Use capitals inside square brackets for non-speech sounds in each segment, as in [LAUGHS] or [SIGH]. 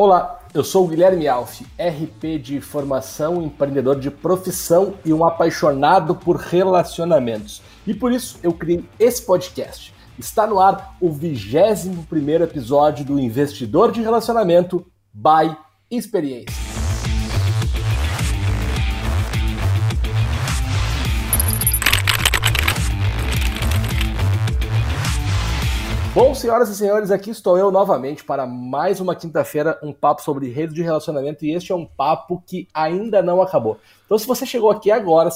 Olá, eu sou o Guilherme Alf, RP de formação, empreendedor de profissão e um apaixonado por relacionamentos. E por isso eu criei esse podcast. Está no ar o 21 primeiro episódio do Investidor de Relacionamento by Experiência. Bom, senhoras e senhores, aqui estou eu novamente para mais uma quinta-feira, um papo sobre redes de relacionamento e este é um papo que ainda não acabou. Então, se você chegou aqui agora,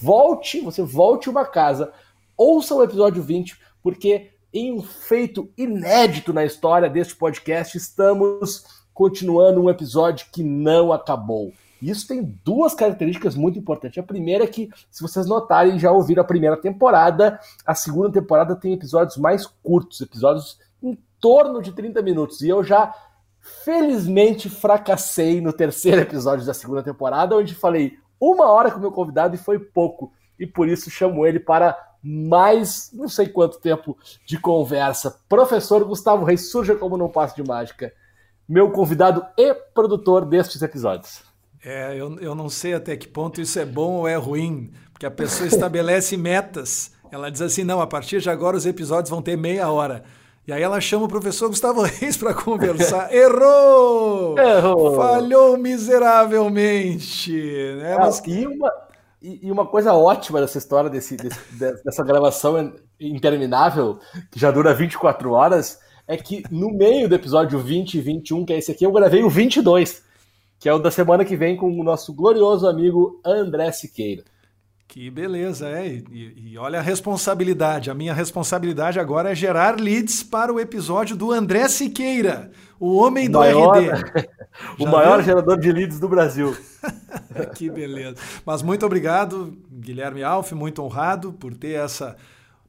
volte, você volte uma casa, ouça o episódio 20, porque em um feito inédito na história deste podcast, estamos continuando um episódio que não acabou. Isso tem duas características muito importantes. A primeira é que, se vocês notarem, já ouviram a primeira temporada, a segunda temporada tem episódios mais curtos, episódios em torno de 30 minutos. E eu já, felizmente, fracassei no terceiro episódio da segunda temporada, onde falei uma hora com o meu convidado e foi pouco. E por isso chamo ele para mais não sei quanto tempo de conversa. Professor Gustavo Reis, surja como não passo de mágica. Meu convidado e produtor destes episódios. É, eu, eu não sei até que ponto isso é bom ou é ruim, porque a pessoa estabelece [LAUGHS] metas. Ela diz assim: não, a partir de agora os episódios vão ter meia hora. E aí ela chama o professor Gustavo [LAUGHS] Reis para conversar. [LAUGHS] Errou! Errou! Falhou miseravelmente. Né? Mas... E, uma, e uma coisa ótima dessa história, desse, desse, dessa gravação interminável, que já dura 24 horas, é que no meio do episódio 20 e 21, que é esse aqui, eu gravei o 22 que é o da semana que vem com o nosso glorioso amigo André Siqueira. Que beleza, é. E, e, olha a responsabilidade. A minha responsabilidade agora é gerar leads para o episódio do André Siqueira, o homem do maior, RD. [LAUGHS] o maior viu? gerador de leads do Brasil. [LAUGHS] que beleza. Mas muito obrigado, Guilherme Alf, muito honrado por ter essa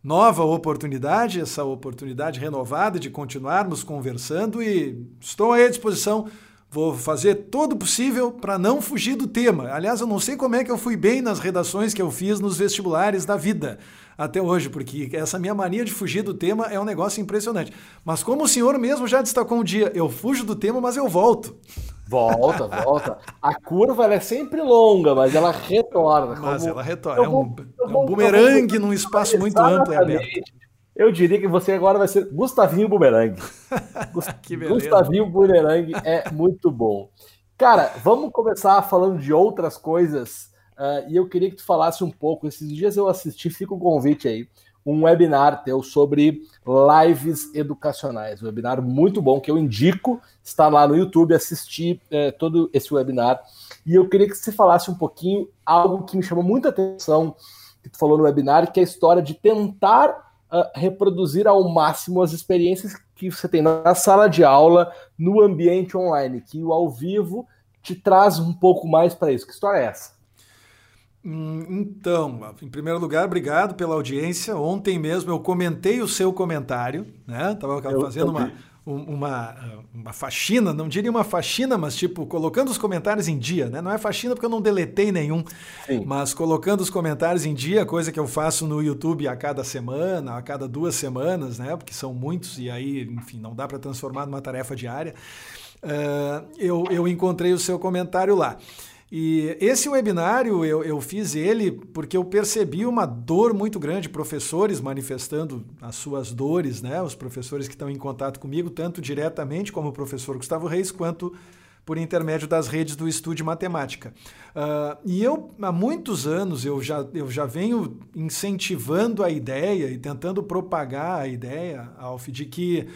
nova oportunidade, essa oportunidade renovada de continuarmos conversando e estou à disposição Vou fazer todo o possível para não fugir do tema. Aliás, eu não sei como é que eu fui bem nas redações que eu fiz nos vestibulares da vida até hoje, porque essa minha mania de fugir do tema é um negócio impressionante. Mas como o senhor mesmo já destacou um dia, eu fujo do tema, mas eu volto. Volta, volta. A curva é sempre longa, mas ela retorna. Mas ela retorna. É um, é um bumerangue num espaço muito amplo e aberto. Eu diria que você agora vai ser Gustavinho Bumerangue. [LAUGHS] Gustavinho Bumerangue é muito bom. Cara, vamos começar falando de outras coisas. Uh, e eu queria que tu falasse um pouco. Esses dias eu assisti, fica o convite aí, um webinar teu sobre lives educacionais. Um webinar muito bom que eu indico. Está lá no YouTube, assistir uh, todo esse webinar. E eu queria que você falasse um pouquinho algo que me chamou muita atenção que tu falou no webinar, que é a história de tentar reproduzir ao máximo as experiências que você tem na sala de aula, no ambiente online, que o ao vivo te traz um pouco mais para isso. Que história é essa? Hum, então, em primeiro lugar, obrigado pela audiência. Ontem mesmo eu comentei o seu comentário, né? Tava fazendo uma, uma, uma faxina, não diria uma faxina, mas tipo, colocando os comentários em dia, né? Não é faxina porque eu não deletei nenhum, Sim. mas colocando os comentários em dia, coisa que eu faço no YouTube a cada semana, a cada duas semanas, né? Porque são muitos e aí, enfim, não dá para transformar numa tarefa diária. Uh, eu, eu encontrei o seu comentário lá. E esse webinário eu, eu fiz ele porque eu percebi uma dor muito grande, professores manifestando as suas dores, né? Os professores que estão em contato comigo, tanto diretamente como o professor Gustavo Reis, quanto por intermédio das redes do Estúdio Matemática. Uh, e eu, há muitos anos, eu já, eu já venho incentivando a ideia e tentando propagar a ideia, Alf, de que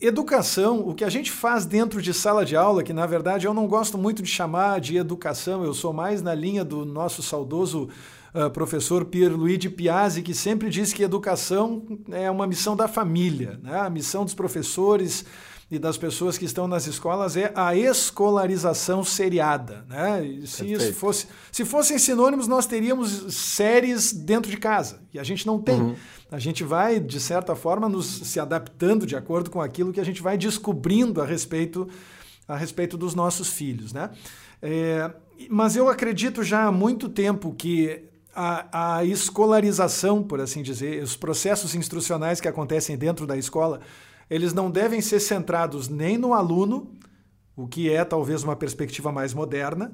Educação, o que a gente faz dentro de sala de aula, que na verdade eu não gosto muito de chamar de educação, eu sou mais na linha do nosso saudoso uh, professor Pierluigi Piazzi, que sempre diz que educação é uma missão da família, né? a missão dos professores e das pessoas que estão nas escolas é a escolarização seriada. Né? se, isso fosse, se fossem sinônimos, nós teríamos séries dentro de casa, e a gente não tem. Uhum a gente vai, de certa forma, nos se adaptando de acordo com aquilo que a gente vai descobrindo a respeito, a respeito dos nossos filhos. Né? É, mas eu acredito já há muito tempo que a, a escolarização, por assim dizer, os processos instrucionais que acontecem dentro da escola, eles não devem ser centrados nem no aluno, o que é talvez uma perspectiva mais moderna,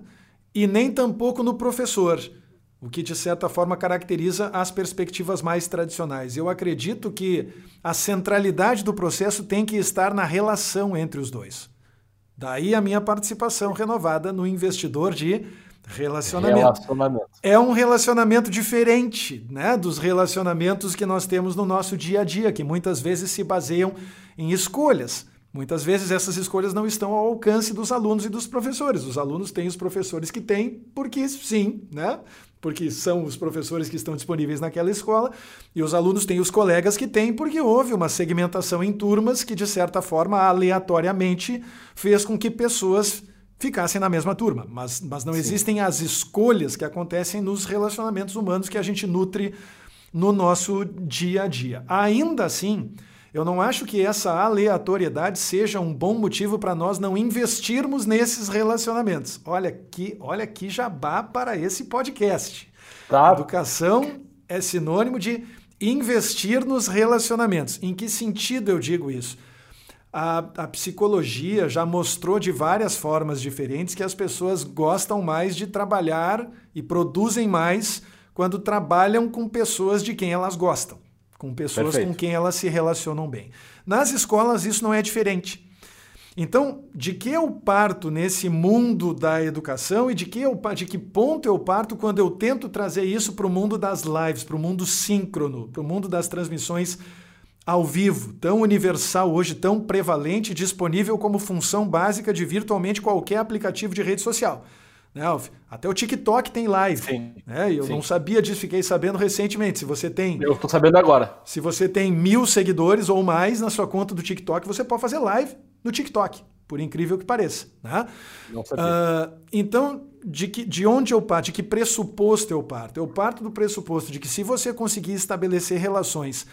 e nem tampouco no professor, o que de certa forma caracteriza as perspectivas mais tradicionais. Eu acredito que a centralidade do processo tem que estar na relação entre os dois. Daí a minha participação renovada no investidor de relacionamento. relacionamento. É um relacionamento diferente né, dos relacionamentos que nós temos no nosso dia a dia, que muitas vezes se baseiam em escolhas. Muitas vezes essas escolhas não estão ao alcance dos alunos e dos professores. Os alunos têm os professores que têm, porque sim, né? Porque são os professores que estão disponíveis naquela escola, e os alunos têm os colegas que têm, porque houve uma segmentação em turmas que, de certa forma, aleatoriamente fez com que pessoas ficassem na mesma turma. Mas, mas não Sim. existem as escolhas que acontecem nos relacionamentos humanos que a gente nutre no nosso dia a dia. Ainda assim, eu não acho que essa aleatoriedade seja um bom motivo para nós não investirmos nesses relacionamentos. Olha que, olha que jabá para esse podcast. Tá. Educação é sinônimo de investir nos relacionamentos. Em que sentido eu digo isso? A, a, psicologia já mostrou de várias formas diferentes que as pessoas gostam mais de trabalhar e produzem mais quando trabalham com pessoas de quem elas gostam com pessoas Perfeito. com quem elas se relacionam bem. Nas escolas isso não é diferente. Então, de que eu parto nesse mundo da educação e de que, eu, de que ponto eu parto quando eu tento trazer isso para o mundo das lives, para o mundo síncrono, para o mundo das transmissões ao vivo, tão universal hoje, tão prevalente, disponível como função básica de virtualmente qualquer aplicativo de rede social. Né, Alf? Até o TikTok tem live. Sim. Né? Eu sim. não sabia disso, fiquei sabendo recentemente. Se você tem. Eu estou sabendo agora. Se você tem mil seguidores ou mais na sua conta do TikTok, você pode fazer live no TikTok, por incrível que pareça. Né? Não sabia. Uh, então, de, que, de onde eu parto? De que pressuposto eu parto? Eu parto do pressuposto de que se você conseguir estabelecer relações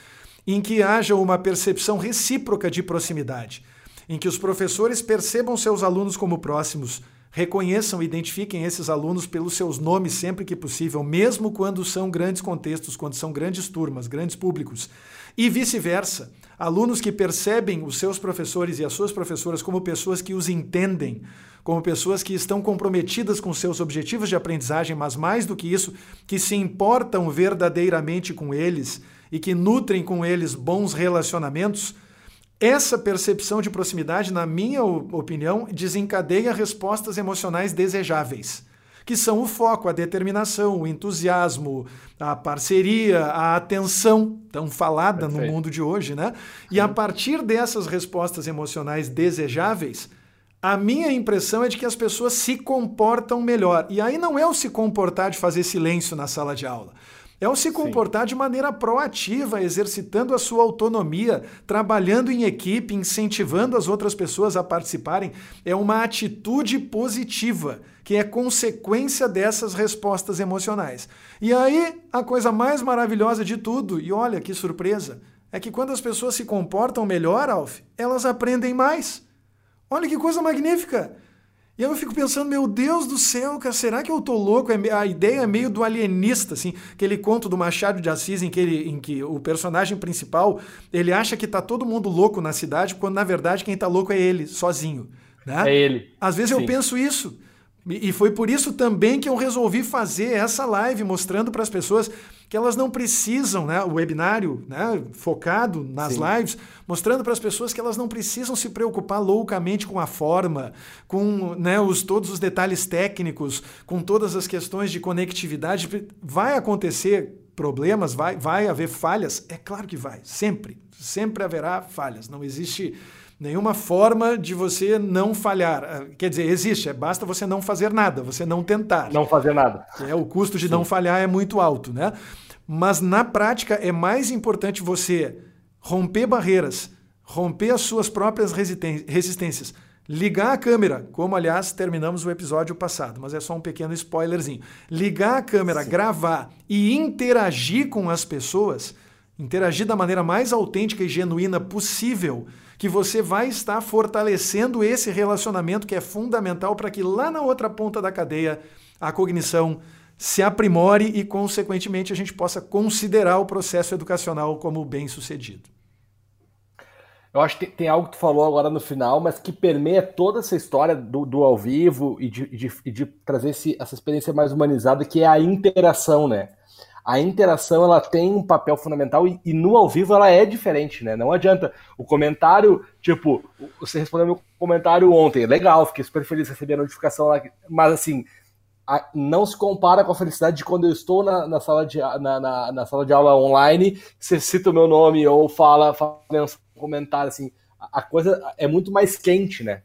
em que haja uma percepção recíproca de proximidade, em que os professores percebam seus alunos como próximos Reconheçam e identifiquem esses alunos pelos seus nomes sempre que possível, mesmo quando são grandes contextos, quando são grandes turmas, grandes públicos. E vice-versa. Alunos que percebem os seus professores e as suas professoras como pessoas que os entendem, como pessoas que estão comprometidas com seus objetivos de aprendizagem, mas mais do que isso, que se importam verdadeiramente com eles e que nutrem com eles bons relacionamentos, essa percepção de proximidade, na minha opinião, desencadeia respostas emocionais desejáveis, que são o foco, a determinação, o entusiasmo, a parceria, a atenção, tão falada Perfeito. no mundo de hoje, né? E a partir dessas respostas emocionais desejáveis, a minha impressão é de que as pessoas se comportam melhor. E aí não é o se comportar de fazer silêncio na sala de aula. É o se comportar Sim. de maneira proativa, exercitando a sua autonomia, trabalhando em equipe, incentivando as outras pessoas a participarem. É uma atitude positiva, que é consequência dessas respostas emocionais. E aí, a coisa mais maravilhosa de tudo, e olha que surpresa, é que quando as pessoas se comportam melhor, Alf, elas aprendem mais. Olha que coisa magnífica! E eu fico pensando, meu Deus do céu, cara, será que eu tô louco? É a ideia é meio do alienista, assim, aquele conto do Machado de Assis em que, ele, em que o personagem principal, ele acha que tá todo mundo louco na cidade, quando na verdade quem tá louco é ele, sozinho. Né? É ele. Às vezes Sim. eu penso isso. E foi por isso também que eu resolvi fazer essa live mostrando para as pessoas que elas não precisam, né, o webinário né, focado nas Sim. lives, mostrando para as pessoas que elas não precisam se preocupar loucamente com a forma, com né, os, todos os detalhes técnicos, com todas as questões de conectividade. Vai acontecer problemas, vai, vai haver falhas? É claro que vai, sempre. Sempre haverá falhas. Não existe nenhuma forma de você não falhar. Ah, quer dizer, existe, é, basta você não fazer nada, você não tentar. Não fazer nada. É, o custo de Sim. não falhar é muito alto, né? Mas na prática é mais importante você romper barreiras, romper as suas próprias resistências, ligar a câmera, como aliás terminamos o episódio passado, mas é só um pequeno spoilerzinho. Ligar a câmera, Sim. gravar e interagir com as pessoas, interagir da maneira mais autêntica e genuína possível que você vai estar fortalecendo esse relacionamento que é fundamental para que lá na outra ponta da cadeia a cognição se aprimore e, consequentemente, a gente possa considerar o processo educacional como bem sucedido. eu acho que tem algo que tu falou agora no final, mas que permeia toda essa história do, do ao vivo e de, de, de trazer esse, essa experiência mais humanizada, que é a interação, né? A interação ela tem um papel fundamental e, e, no ao vivo ela é diferente, né? Não adianta o comentário, tipo, você respondeu meu comentário ontem, legal, fiquei super feliz de receber a notificação lá, mas assim, a, não se compara com a felicidade de quando eu estou na, na sala, de, na, na, na, sala de aula online, você cita o meu nome ou fala, fala comentário, assim, a coisa é muito mais quente, né?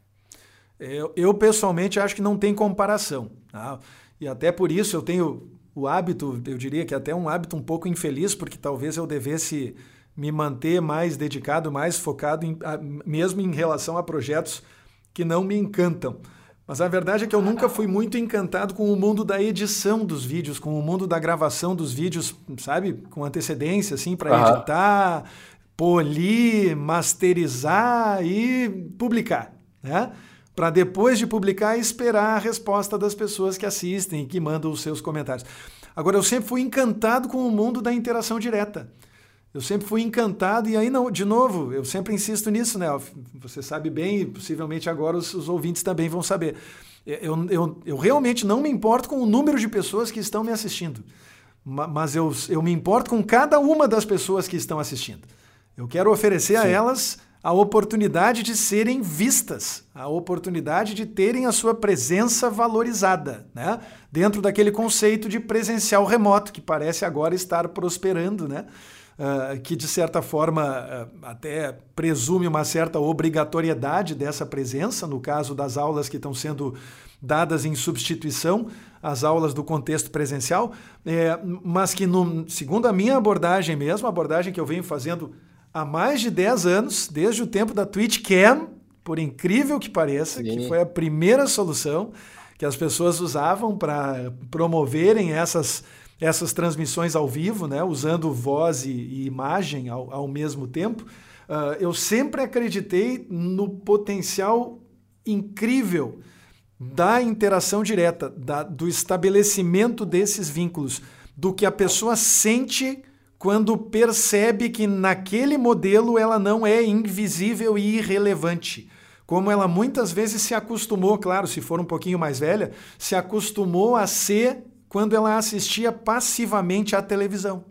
Eu, eu pessoalmente acho que não tem comparação. Tá? E até por isso eu tenho o hábito, eu diria que até um hábito um pouco infeliz, porque talvez eu devesse me manter mais dedicado, mais focado, em, mesmo em relação a projetos que não me encantam. Mas a verdade é que eu nunca fui muito encantado com o mundo da edição dos vídeos, com o mundo da gravação dos vídeos, sabe? Com antecedência, assim, para uhum. editar, polir, masterizar e publicar, né? Para depois de publicar esperar a resposta das pessoas que assistem e que mandam os seus comentários. Agora eu sempre fui encantado com o mundo da interação direta. Eu sempre fui encantado, e aí, não, de novo, eu sempre insisto nisso, né? Você sabe bem, e possivelmente agora os, os ouvintes também vão saber. Eu, eu, eu realmente não me importo com o número de pessoas que estão me assistindo, mas eu, eu me importo com cada uma das pessoas que estão assistindo. Eu quero oferecer Sim. a elas a oportunidade de serem vistas, a oportunidade de terem a sua presença valorizada, né? Dentro daquele conceito de presencial remoto que parece agora estar prosperando, né? Uh, que de certa forma uh, até presume uma certa obrigatoriedade dessa presença, no caso das aulas que estão sendo dadas em substituição às aulas do contexto presencial, é, mas que, no, segundo a minha abordagem mesmo, a abordagem que eu venho fazendo há mais de 10 anos, desde o tempo da Twitch Cam, por incrível que pareça, Sim. que foi a primeira solução que as pessoas usavam para promoverem essas, essas transmissões ao vivo, né, usando voz e, e imagem ao, ao, mesmo tempo. Uh, eu sempre acreditei no potencial incrível da interação direta, da, do estabelecimento desses vínculos, do que a pessoa sente quando percebe que naquele modelo ela não é invisível e irrelevante. Como ela muitas vezes se acostumou, claro, se for um pouquinho mais velha, se acostumou a ser quando ela assistia passivamente à televisão.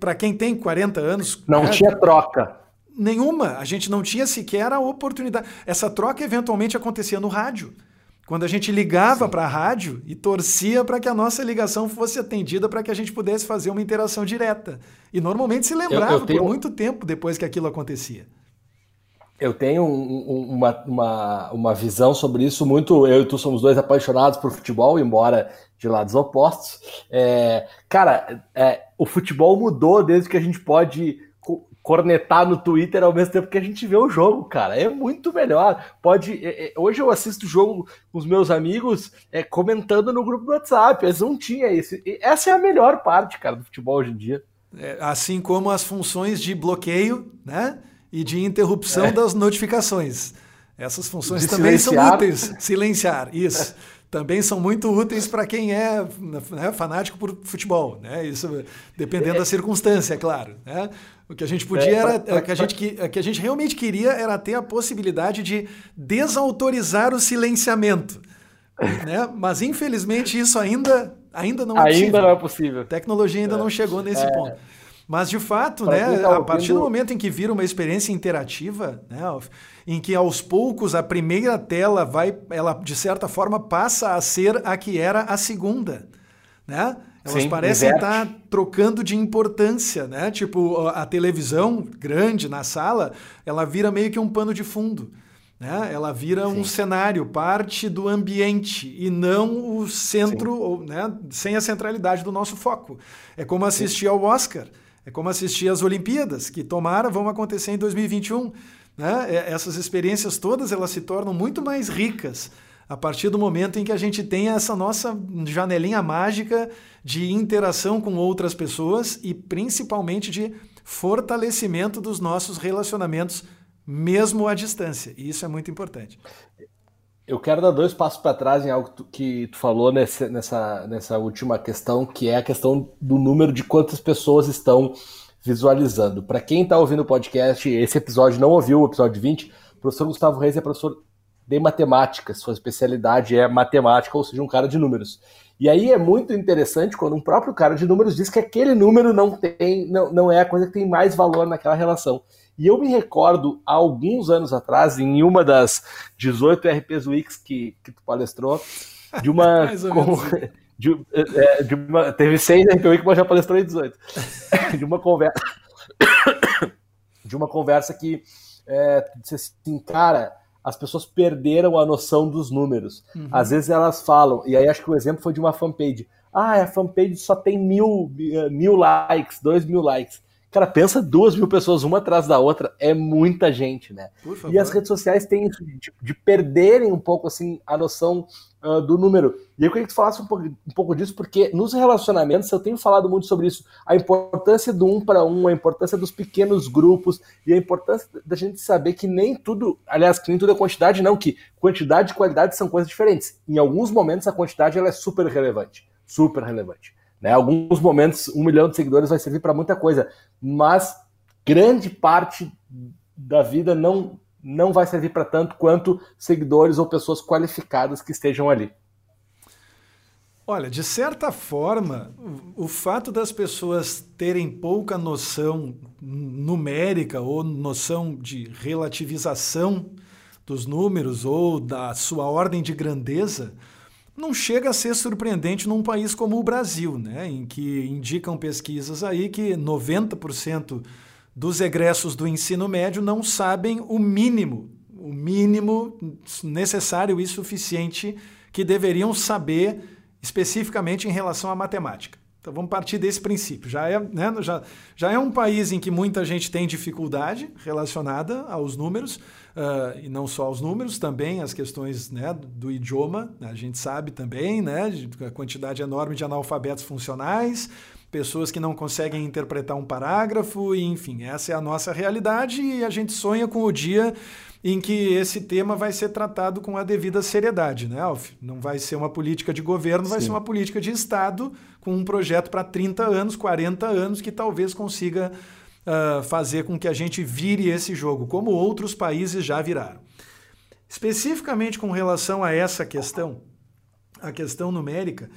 Para quem tem 40 anos. Não né, tinha troca. Nenhuma. A gente não tinha sequer a oportunidade. Essa troca eventualmente acontecia no rádio. Quando a gente ligava para a rádio e torcia para que a nossa ligação fosse atendida para que a gente pudesse fazer uma interação direta. E normalmente se lembrava eu, eu tenho... por muito tempo depois que aquilo acontecia. Eu tenho um, um, uma, uma, uma visão sobre isso muito. Eu e tu somos dois apaixonados por futebol, embora de lados opostos. É, cara, é, o futebol mudou desde que a gente pode cornetar no Twitter ao mesmo tempo que a gente vê o jogo, cara. É muito melhor. Pode. É, é, hoje eu assisto o jogo com os meus amigos é, comentando no grupo do WhatsApp. Eles não tinham isso. Essa é a melhor parte, cara, do futebol hoje em dia. É, assim como as funções de bloqueio, né? E de interrupção é. das notificações. Essas funções de também silenciar. são úteis. Silenciar, isso. também são muito úteis para quem é né, fanático por futebol, né? Isso dependendo é. da circunstância, é claro. Né? O que a gente podia é, era. Pra, pra, que, a gente, que, que a gente realmente queria era ter a possibilidade de desautorizar o silenciamento. né? Mas infelizmente isso ainda, ainda não é ainda possível. não é possível. A tecnologia ainda é. não chegou nesse é. ponto. Mas de fato, né, tá a partir do momento em que vira uma experiência interativa, né, em que aos poucos a primeira tela vai, ela de certa forma passa a ser a que era a segunda, né? Elas Sim, parecem estar tá trocando de importância, né? Tipo, a televisão grande na sala, ela vira meio que um pano de fundo. Né? Ela vira Sim. um cenário, parte do ambiente e não o centro, ou, né? sem a centralidade do nosso foco. É como assistir Sim. ao Oscar, é como assistir às Olimpíadas, que tomara vão acontecer em 2021. Né? Essas experiências todas elas se tornam muito mais ricas a partir do momento em que a gente tem essa nossa janelinha mágica de interação com outras pessoas e principalmente de fortalecimento dos nossos relacionamentos, mesmo à distância. E isso é muito importante. Eu quero dar dois passos para trás em algo que tu falou nessa, nessa última questão, que é a questão do número de quantas pessoas estão visualizando. Para quem está ouvindo o podcast, esse episódio não ouviu, o episódio 20, o professor Gustavo Reis é professor de matemática, sua especialidade é matemática, ou seja, um cara de números. E aí é muito interessante quando um próprio cara de números diz que aquele número não tem, não, não é a coisa que tem mais valor naquela relação. E eu me recordo, há alguns anos atrás, em uma das 18 RPs Wix que, que tu palestrou, de uma. [LAUGHS] [LAUGHS] de, é, de, uma teve seis RP Wix, mas já palestrou em 18. [LAUGHS] de uma conversa. [COUGHS] de uma conversa que é, disse assim, cara, as pessoas perderam a noção dos números. Uhum. Às vezes elas falam, e aí acho que o exemplo foi de uma fanpage. Ah, a fanpage só tem mil, mil likes, dois mil likes. Cara, pensa duas mil pessoas uma atrás da outra, é muita gente, né? E as redes sociais têm isso de, de perderem um pouco assim a noção uh, do número. E eu queria que tu falasse um pouco, um pouco disso, porque nos relacionamentos eu tenho falado muito sobre isso, a importância do um para um, a importância dos pequenos grupos e a importância da gente saber que nem tudo, aliás, que nem tudo é quantidade, não, que quantidade e qualidade são coisas diferentes. Em alguns momentos a quantidade ela é super relevante, super relevante. Né? Alguns momentos, um milhão de seguidores vai servir para muita coisa, mas grande parte da vida não, não vai servir para tanto quanto seguidores ou pessoas qualificadas que estejam ali. Olha, de certa forma, o fato das pessoas terem pouca noção numérica ou noção de relativização dos números ou da sua ordem de grandeza não chega a ser surpreendente num país como o Brasil, né, em que indicam pesquisas aí que 90% dos egressos do ensino médio não sabem o mínimo, o mínimo necessário e suficiente que deveriam saber especificamente em relação à matemática. Então vamos partir desse princípio. Já é, né, já, já é um país em que muita gente tem dificuldade relacionada aos números, uh, e não só aos números, também as questões né, do idioma. A gente sabe também né, a quantidade enorme de analfabetos funcionais, pessoas que não conseguem interpretar um parágrafo, e, enfim, essa é a nossa realidade e a gente sonha com o dia em que esse tema vai ser tratado com a devida seriedade, né, Alf? Não vai ser uma política de governo, Sim. vai ser uma política de Estado com um projeto para 30 anos, 40 anos, que talvez consiga uh, fazer com que a gente vire esse jogo, como outros países já viraram. Especificamente com relação a essa questão, a questão numérica,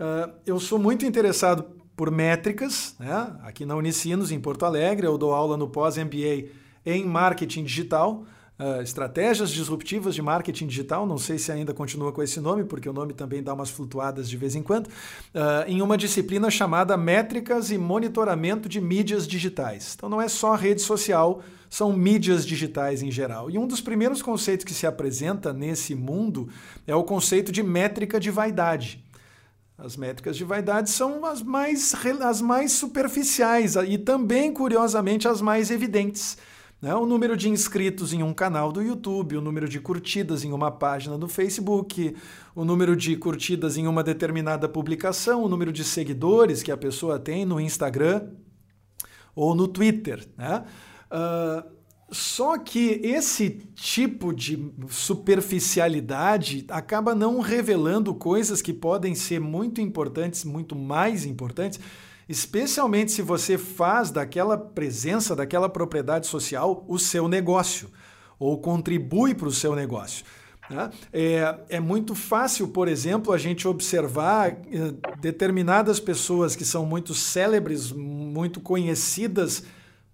uh, eu sou muito interessado por métricas, né? aqui na Unicinos, em Porto Alegre, eu dou aula no pós-MBA em marketing digital, Uh, estratégias disruptivas de marketing digital, não sei se ainda continua com esse nome, porque o nome também dá umas flutuadas de vez em quando, uh, em uma disciplina chamada Métricas e Monitoramento de Mídias Digitais. Então não é só rede social, são mídias digitais em geral. E um dos primeiros conceitos que se apresenta nesse mundo é o conceito de métrica de vaidade. As métricas de vaidade são as mais, as mais superficiais e também, curiosamente, as mais evidentes. Né? O número de inscritos em um canal do YouTube, o número de curtidas em uma página do Facebook, o número de curtidas em uma determinada publicação, o número de seguidores que a pessoa tem no Instagram ou no Twitter. Né? Uh, só que esse tipo de superficialidade acaba não revelando coisas que podem ser muito importantes, muito mais importantes especialmente se você faz daquela presença, daquela propriedade social o seu negócio ou contribui para o seu negócio. Né? É, é muito fácil, por exemplo, a gente observar eh, determinadas pessoas que são muito célebres, muito conhecidas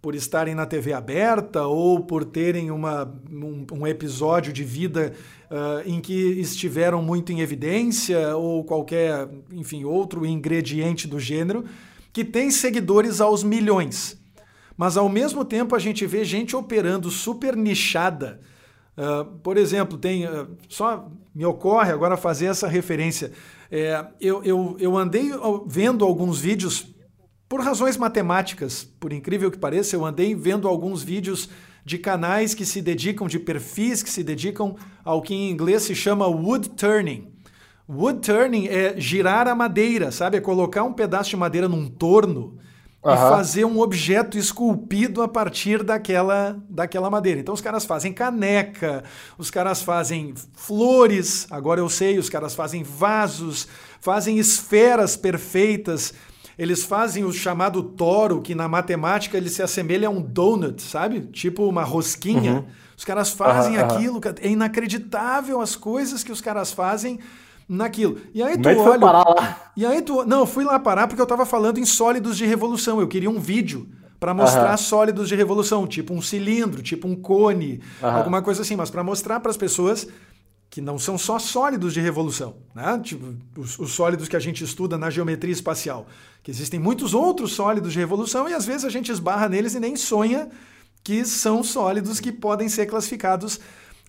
por estarem na TV aberta ou por terem uma, um, um episódio de vida uh, em que estiveram muito em evidência ou qualquer, enfim, outro ingrediente do gênero que tem seguidores aos milhões. Mas ao mesmo tempo a gente vê gente operando super nichada. Uh, por exemplo, tem. Uh, só me ocorre agora fazer essa referência. É, eu, eu, eu andei vendo alguns vídeos, por razões matemáticas, por incrível que pareça, eu andei vendo alguns vídeos de canais que se dedicam, de perfis que se dedicam ao que em inglês se chama wood turning. Wood turning é girar a madeira, sabe? É colocar um pedaço de madeira num torno uhum. e fazer um objeto esculpido a partir daquela, daquela madeira. Então os caras fazem caneca, os caras fazem flores, agora eu sei, os caras fazem vasos, fazem esferas perfeitas. Eles fazem o chamado toro, que na matemática ele se assemelha a um donut, sabe? Tipo uma rosquinha. Uhum. Os caras fazem uhum, aquilo, é inacreditável as coisas que os caras fazem naquilo. E aí tu olha. Parar lá. [LAUGHS] E aí tu. Não, eu fui lá parar porque eu tava falando em sólidos de revolução. Eu queria um vídeo para mostrar uhum. sólidos de revolução, tipo um cilindro, tipo um cone, uhum. alguma coisa assim, mas para mostrar para as pessoas que não são só sólidos de revolução, né? Tipo os, os, sólidos que a gente estuda na geometria espacial, que existem muitos outros sólidos de revolução e às vezes a gente esbarra neles e nem sonha que são sólidos que podem ser classificados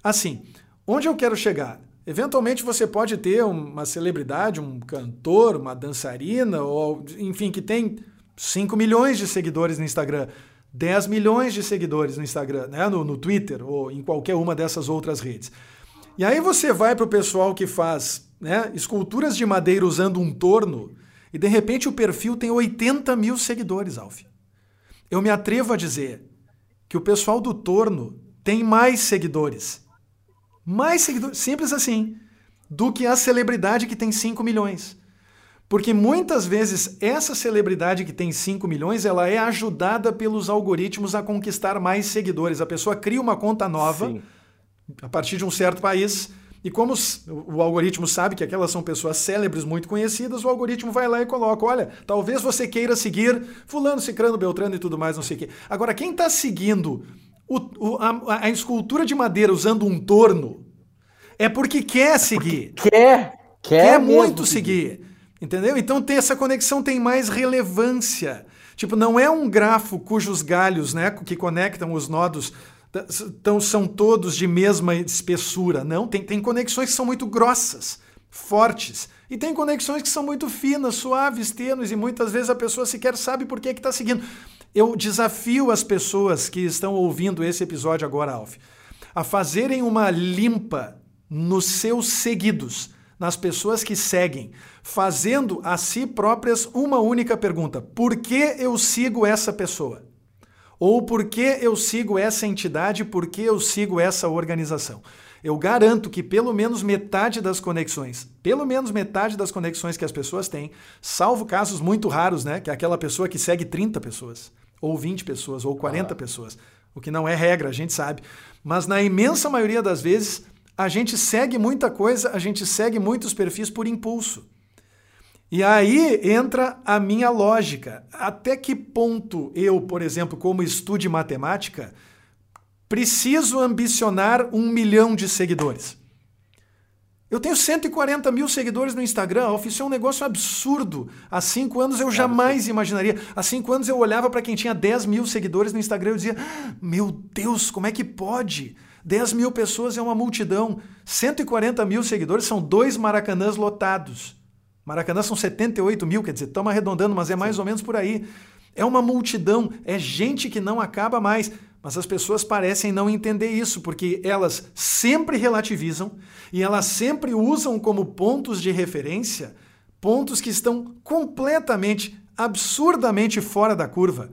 assim. Onde eu quero chegar? Eventualmente você pode ter uma celebridade, um cantor, uma dançarina, ou enfim, que tem 5 milhões de seguidores no Instagram, 10 milhões de seguidores no Instagram, né? no, no Twitter ou em qualquer uma dessas outras redes. E aí você vai para o pessoal que faz né, esculturas de madeira usando um torno e de repente o perfil tem 80 mil seguidores, Alf. Eu me atrevo a dizer que o pessoal do torno tem mais seguidores. Mais seguidores, simples assim, do que a celebridade que tem 5 milhões. Porque muitas vezes essa celebridade que tem 5 milhões, ela é ajudada pelos algoritmos a conquistar mais seguidores. A pessoa cria uma conta nova Sim. a partir de um certo país. E como o algoritmo sabe que aquelas são pessoas célebres muito conhecidas, o algoritmo vai lá e coloca: olha, talvez você queira seguir Fulano, Cicrano, Beltrano e tudo mais, não sei o quê. Agora, quem está seguindo o, o, a, a, escultura de madeira usando um torno é porque quer seguir. Porque quer, quer, quer muito seguir. seguir. Entendeu? Então tem essa conexão tem mais relevância. Tipo, não é um grafo cujos galhos, né, que conectam os nodos então são todos de mesma espessura. Não, tem, tem conexões que são muito grossas, fortes. E tem conexões que são muito finas, suaves, tênues, e muitas vezes a pessoa sequer sabe por que está seguindo. Eu desafio as pessoas que estão ouvindo esse episódio agora, Alf, a fazerem uma limpa nos seus seguidos, nas pessoas que seguem, fazendo a si próprias uma única pergunta: por que eu sigo essa pessoa? Ou por que eu sigo essa entidade, por que eu sigo essa organização? Eu garanto que pelo menos metade das conexões, pelo menos metade das conexões que as pessoas têm, salvo casos muito raros, né? Que é aquela pessoa que segue 30 pessoas, ou 20 pessoas, ou 40 ah. pessoas. O que não é regra, a gente sabe. Mas na imensa maioria das vezes, a gente segue muita coisa, a gente segue muitos perfis por impulso. E aí entra a minha lógica. Até que ponto eu, por exemplo, como estude matemática, preciso ambicionar um milhão de seguidores? Eu tenho 140 mil seguidores no Instagram, isso é um negócio absurdo. Há cinco anos eu jamais imaginaria. Há cinco anos eu olhava para quem tinha 10 mil seguidores no Instagram e dizia: Meu Deus, como é que pode? 10 mil pessoas é uma multidão. 140 mil seguidores são dois maracanãs lotados. Maracanã são 78 mil, quer dizer, estamos arredondando, mas é mais Sim. ou menos por aí. É uma multidão, é gente que não acaba mais. Mas as pessoas parecem não entender isso, porque elas sempre relativizam e elas sempre usam como pontos de referência pontos que estão completamente, absurdamente fora da curva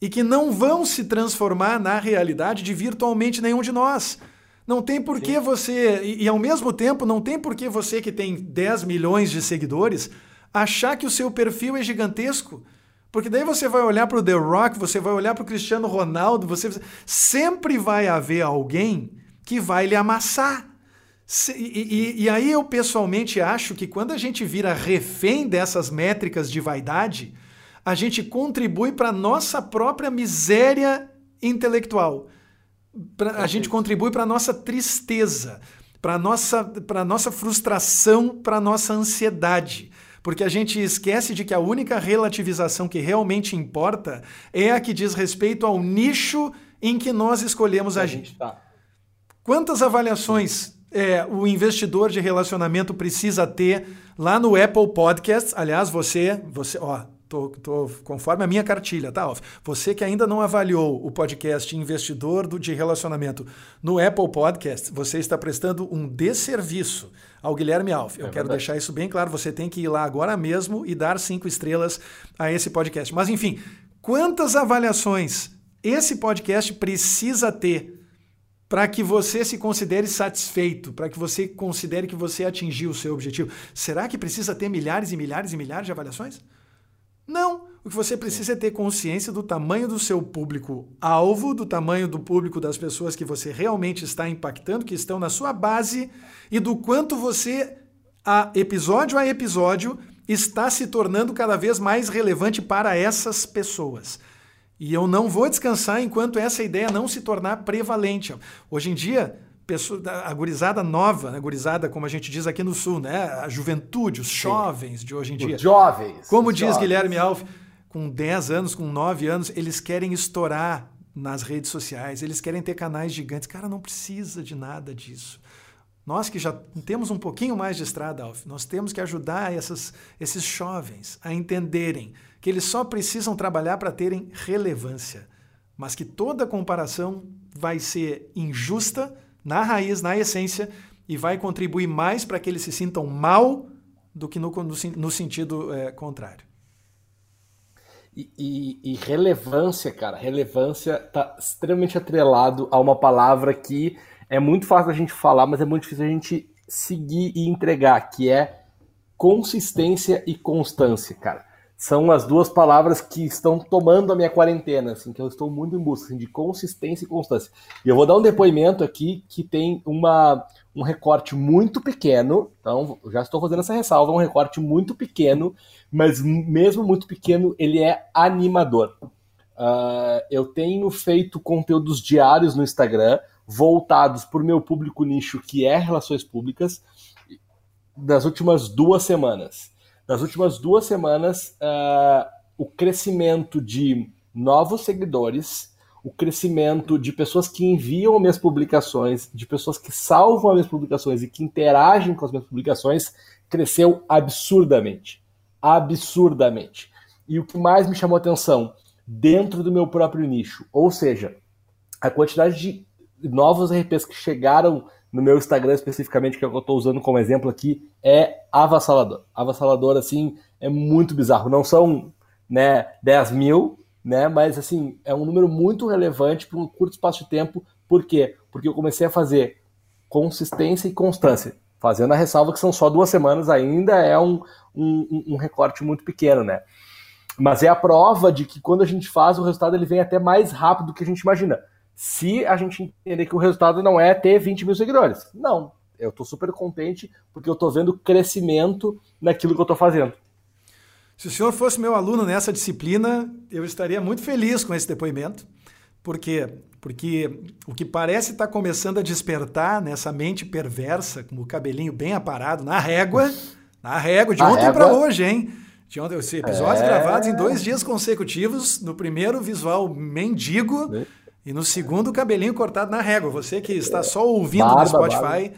e que não vão se transformar na realidade de virtualmente nenhum de nós. Não tem por que você. E, e, ao mesmo tempo, não tem por que você que tem 10 milhões de seguidores achar que o seu perfil é gigantesco. Porque daí você vai olhar para o The Rock, você vai olhar para o Cristiano Ronaldo, você sempre vai haver alguém que vai lhe amassar. E, e, e aí eu pessoalmente acho que quando a gente vira refém dessas métricas de vaidade, a gente contribui para a nossa própria miséria intelectual pra, a gente contribui para a nonossa tristeza, para a nossa, nossa frustração, para a nossa ansiedade. Porque a gente esquece de que a única relativização que realmente importa é a que diz respeito ao nicho em que nós escolhemos agir. Tá. Quantas avaliações é, o investidor de relacionamento precisa ter lá no Apple Podcasts? Aliás, você, você, ó, Tô, tô, conforme a minha cartilha, tá, Alf? Você que ainda não avaliou o podcast Investidor do, de Relacionamento no Apple Podcast, você está prestando um desserviço ao Guilherme Alf. Eu é quero deixar isso bem claro. Você tem que ir lá agora mesmo e dar cinco estrelas a esse podcast. Mas, enfim, quantas avaliações esse podcast precisa ter para que você se considere satisfeito, para que você considere que você atingiu o seu objetivo? Será que precisa ter milhares e milhares e milhares de avaliações? Não. O que você precisa é ter consciência do tamanho do seu público-alvo, do tamanho do público das pessoas que você realmente está impactando, que estão na sua base, e do quanto você, a episódio a episódio, está se tornando cada vez mais relevante para essas pessoas. E eu não vou descansar enquanto essa ideia não se tornar prevalente. Hoje em dia, pessoa, a gurizada nova, a gurizada, como a gente diz aqui no Sul, né? a juventude, os jovens de hoje em dia. Os jovens. Como diz jovens. Guilherme Alves, com 10 anos, com 9 anos, eles querem estourar nas redes sociais, eles querem ter canais gigantes. Cara, não precisa de nada disso. Nós que já temos um pouquinho mais de estrada, Alf, nós temos que ajudar essas, esses jovens a entenderem que eles só precisam trabalhar para terem relevância, mas que toda comparação vai ser injusta na raiz, na essência, e vai contribuir mais para que eles se sintam mal do que no, no, no sentido é, contrário. E, e, e, relevância, cara, relevância tá extremamente atrelado a uma palavra que é muito fácil a gente falar, mas é muito difícil a gente seguir e entregar, que é consistência e constância, cara. São as duas palavras que estão tomando a minha quarentena, assim, que eu estou muito em busca assim, de consistência e constância. E eu vou dar um depoimento aqui que tem uma, um recorte muito pequeno, então já estou fazendo essa ressalva, um recorte muito pequeno, mas mesmo muito pequeno, ele é animador. Uh, eu tenho feito conteúdos diários no Instagram, voltados para o meu público nicho, que é relações públicas, das últimas duas semanas. Nas últimas duas semanas, uh, o crescimento de novos seguidores o crescimento de pessoas que enviam as minhas publicações, de pessoas que salvam as minhas publicações e que interagem com as minhas publicações, cresceu absurdamente. Absurdamente. E o que mais me chamou atenção, dentro do meu próprio nicho, ou seja, a quantidade de novos RPs que chegaram no meu Instagram especificamente, que é o que eu estou usando como exemplo aqui, é avassalador. Avassalador, assim, é muito bizarro. Não são né, 10 mil, né? Mas assim, é um número muito relevante para um curto espaço de tempo. Por quê? Porque eu comecei a fazer consistência e constância. Fazendo a ressalva que são só duas semanas, ainda é um, um, um recorte muito pequeno, né? Mas é a prova de que quando a gente faz, o resultado ele vem até mais rápido do que a gente imagina. Se a gente entender que o resultado não é ter 20 mil seguidores. Não. Eu estou super contente porque eu estou vendo crescimento naquilo que eu estou fazendo. Se o senhor fosse meu aluno nessa disciplina, eu estaria muito feliz com esse depoimento. Por quê? Porque o que parece estar começando a despertar nessa mente perversa, com o cabelinho bem aparado, na régua, [LAUGHS] na régua, de ontem para hoje, hein? De ontem, episódios é... gravados em dois dias consecutivos. No primeiro, visual mendigo. É. E no segundo, cabelinho cortado na régua. Você que está só ouvindo barba, no Spotify, barba.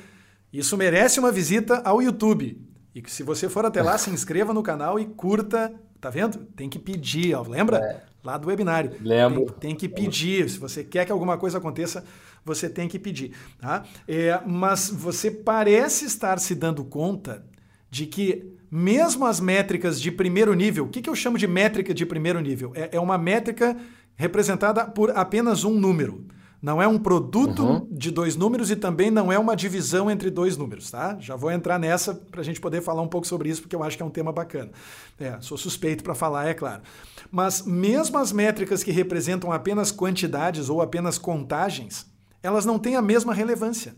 isso merece uma visita ao YouTube. E que se você for até lá, se inscreva no canal e curta. Tá vendo? Tem que pedir, ó. lembra? É. Lá do webinário. Lembro. Tem, tem, que pedir. Se você quer que alguma coisa aconteça, você tem que pedir. Tá? É, mas você parece estar se dando conta de que mesmo as métricas de primeiro nível, o que, que eu chamo de métrica de primeiro nível? É, é uma métrica representada por apenas um número. Não é um produto uhum. de dois números e também não é uma divisão entre dois números, tá? Já vou entrar nessa para a gente poder falar um pouco sobre isso, porque eu acho que é um tema bacana. É, sou suspeito para falar, é claro. Mas mesmo as métricas que representam apenas quantidades ou apenas contagens, elas não têm a mesma relevância.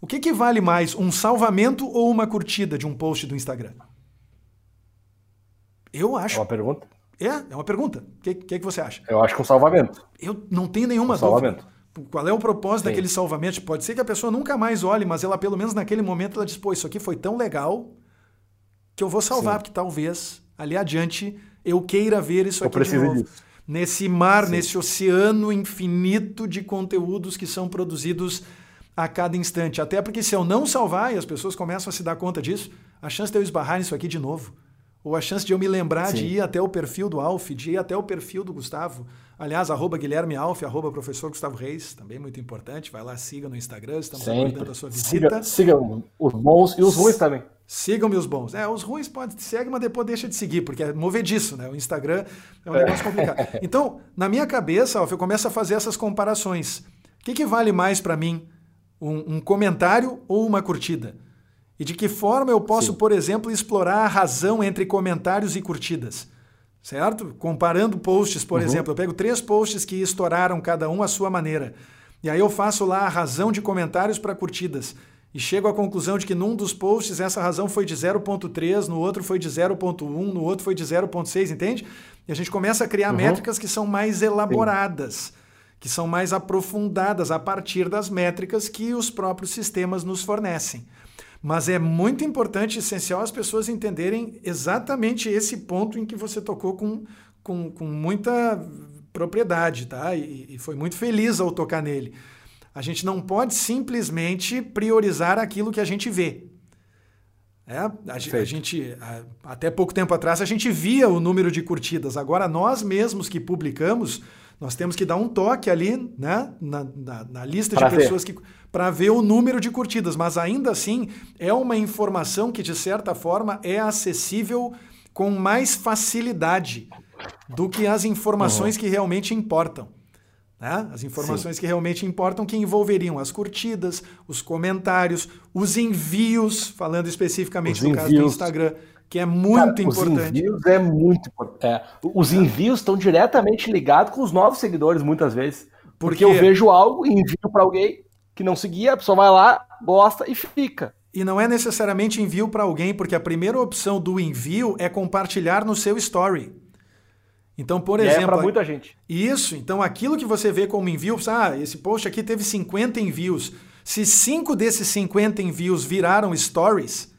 O que, que vale mais, um salvamento ou uma curtida de um post do Instagram? Eu acho. É uma pergunta? É, é uma pergunta. O que, que, que, você acha? Eu acho que um salvamento. Eu não tenho nenhuma um dúvida. Salvamento. Qual é o propósito Sim. daquele salvamento? Pode ser que a pessoa nunca mais olhe, mas ela, pelo menos naquele momento, ela diz: pô, isso aqui foi tão legal que eu vou salvar, Sim. porque talvez ali adiante eu queira ver isso eu aqui de novo. Disso. Nesse mar, Sim. nesse oceano infinito de conteúdos que são produzidos a cada instante. Até porque se eu não salvar e as pessoas começam a se dar conta disso, a chance de eu esbarrar nisso aqui de novo, ou a chance de eu me lembrar Sim. de ir até o perfil do Alf, de ir até o perfil do Gustavo, Aliás, arroba Guilherme Alf, arroba professor Gustavo Reis, também muito importante. Vai lá, siga no Instagram, estamos Sempre. aguardando a sua visita. Siga, siga, os bons e os ruins também. Sigam-me os bons. É, os ruins pode seguir, mas depois deixa de seguir, porque é movediço, né? O Instagram é um negócio complicado. [LAUGHS] Então, na minha cabeça, Alf, eu começo a fazer essas comparações. O que, que vale mais para mim? Um, um, comentário ou uma curtida? E de que forma eu posso, Sim. por exemplo, explorar a razão entre comentários e curtidas? certo? Comparando posts, por uhum. exemplo, eu pego três posts que estouraram cada um à sua maneira. E aí eu faço lá a razão de comentários para curtidas. E chego à conclusão de que num dos posts essa razão foi de 0.3, no outro foi de 0.1, no outro foi de 0.6, entende? E a gente começa a criar uhum. métricas que são mais elaboradas, Sim. que são mais aprofundadas a partir das métricas que os próprios sistemas nos fornecem. Mas é muito importante e essencial as pessoas entenderem exatamente esse ponto em que você tocou com, com, com muita propriedade, tá? E, e foi muito feliz ao tocar nele. A gente não pode simplesmente priorizar aquilo que a gente vê. É, a, a, gente, a, até pouco tempo atrás, a gente via o número de curtidas. Agora, nós mesmos que publicamos, nós temos que dar um toque ali né, na, na, na lista pra de ver. pessoas que para ver o número de curtidas. Mas ainda assim, é uma informação que, de certa forma, é acessível com mais facilidade do que as informações uhum. que realmente importam. Né? As informações Sim. que realmente importam, que envolveriam as curtidas, os comentários, os envios, falando especificamente os no envios. caso do Instagram, que é muito Cara, importante. Os envios é muito importante. É. Os envios estão diretamente ligados com os novos seguidores, muitas vezes. Porque, porque eu vejo algo e envio para alguém que não seguia, a pessoa vai lá, gosta e fica. E não é necessariamente envio para alguém, porque a primeira opção do envio é compartilhar no seu story. Então, por e exemplo. É para muita gente. Isso. Então, aquilo que você vê como envio, ah, esse post aqui teve 50 envios. Se cinco desses 50 envios viraram stories,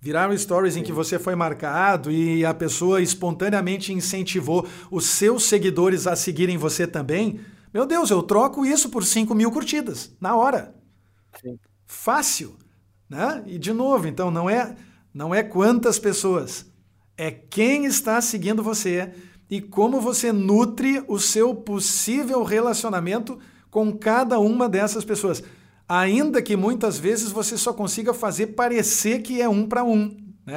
viraram stories Sim. em que você foi marcado e a pessoa espontaneamente incentivou os seus seguidores a seguirem você também, meu Deus, eu troco isso por 5 mil curtidas, na hora. Sim. Fácil. Né? E de novo, então, não é, não é quantas pessoas, é quem está seguindo você e como você nutre o seu possível relacionamento com cada uma dessas pessoas. Ainda que muitas vezes você só consiga fazer parecer que é um para um. Né?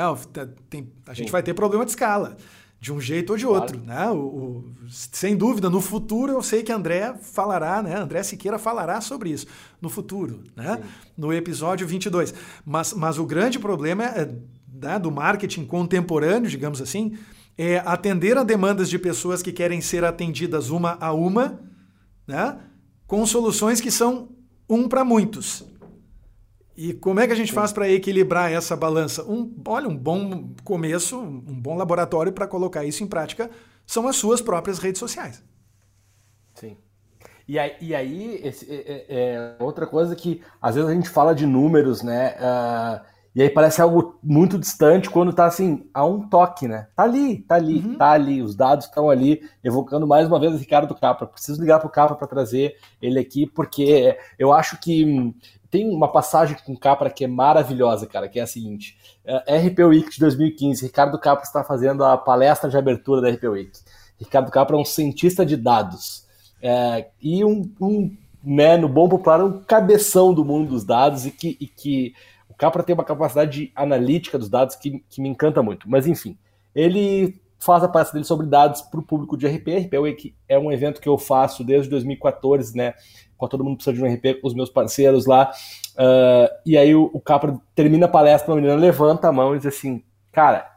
Tem, a gente vai ter problema de escala, de um jeito ou de outro. Né? O, o, sem dúvida, no futuro eu sei que André falará, né? André Siqueira falará sobre isso no futuro, né? no episódio 22. Mas, mas o grande problema é, né, do marketing contemporâneo, digamos assim, é atender a demandas de pessoas que querem ser atendidas uma a uma, né? com soluções que são um para muitos. E como é que a gente Sim. faz para equilibrar essa balança? Um, olha, um bom começo, um bom laboratório para colocar isso em prática são as suas próprias redes sociais. Sim. E aí, e aí esse, é, é, é outra coisa que às vezes a gente fala de números, né? Uh, e aí parece algo muito distante quando tá assim, a um toque, né? Tá ali, tá ali, uhum. tá ali, os dados estão ali, evocando mais uma vez o Ricardo Capa. Preciso ligar pro Capa para trazer ele aqui, porque eu acho que tem uma passagem com o Capra que é maravilhosa, cara, que é a seguinte: é, RP Week de 2015, Ricardo Capra está fazendo a palestra de abertura da RP Week. Ricardo Capra é um cientista de dados é, e um, um né, no bom popular, um cabeção do mundo dos dados e que, e que Capra tem uma capacidade analítica dos dados que, que me encanta muito. Mas enfim, ele faz a palestra dele sobre dados para o público de RP. RP é um evento que eu faço desde 2014, né? Com todo mundo precisa de um RP, com os meus parceiros lá. Uh, e aí o, o Capra termina a palestra, a menina levanta a mão e diz assim: Cara,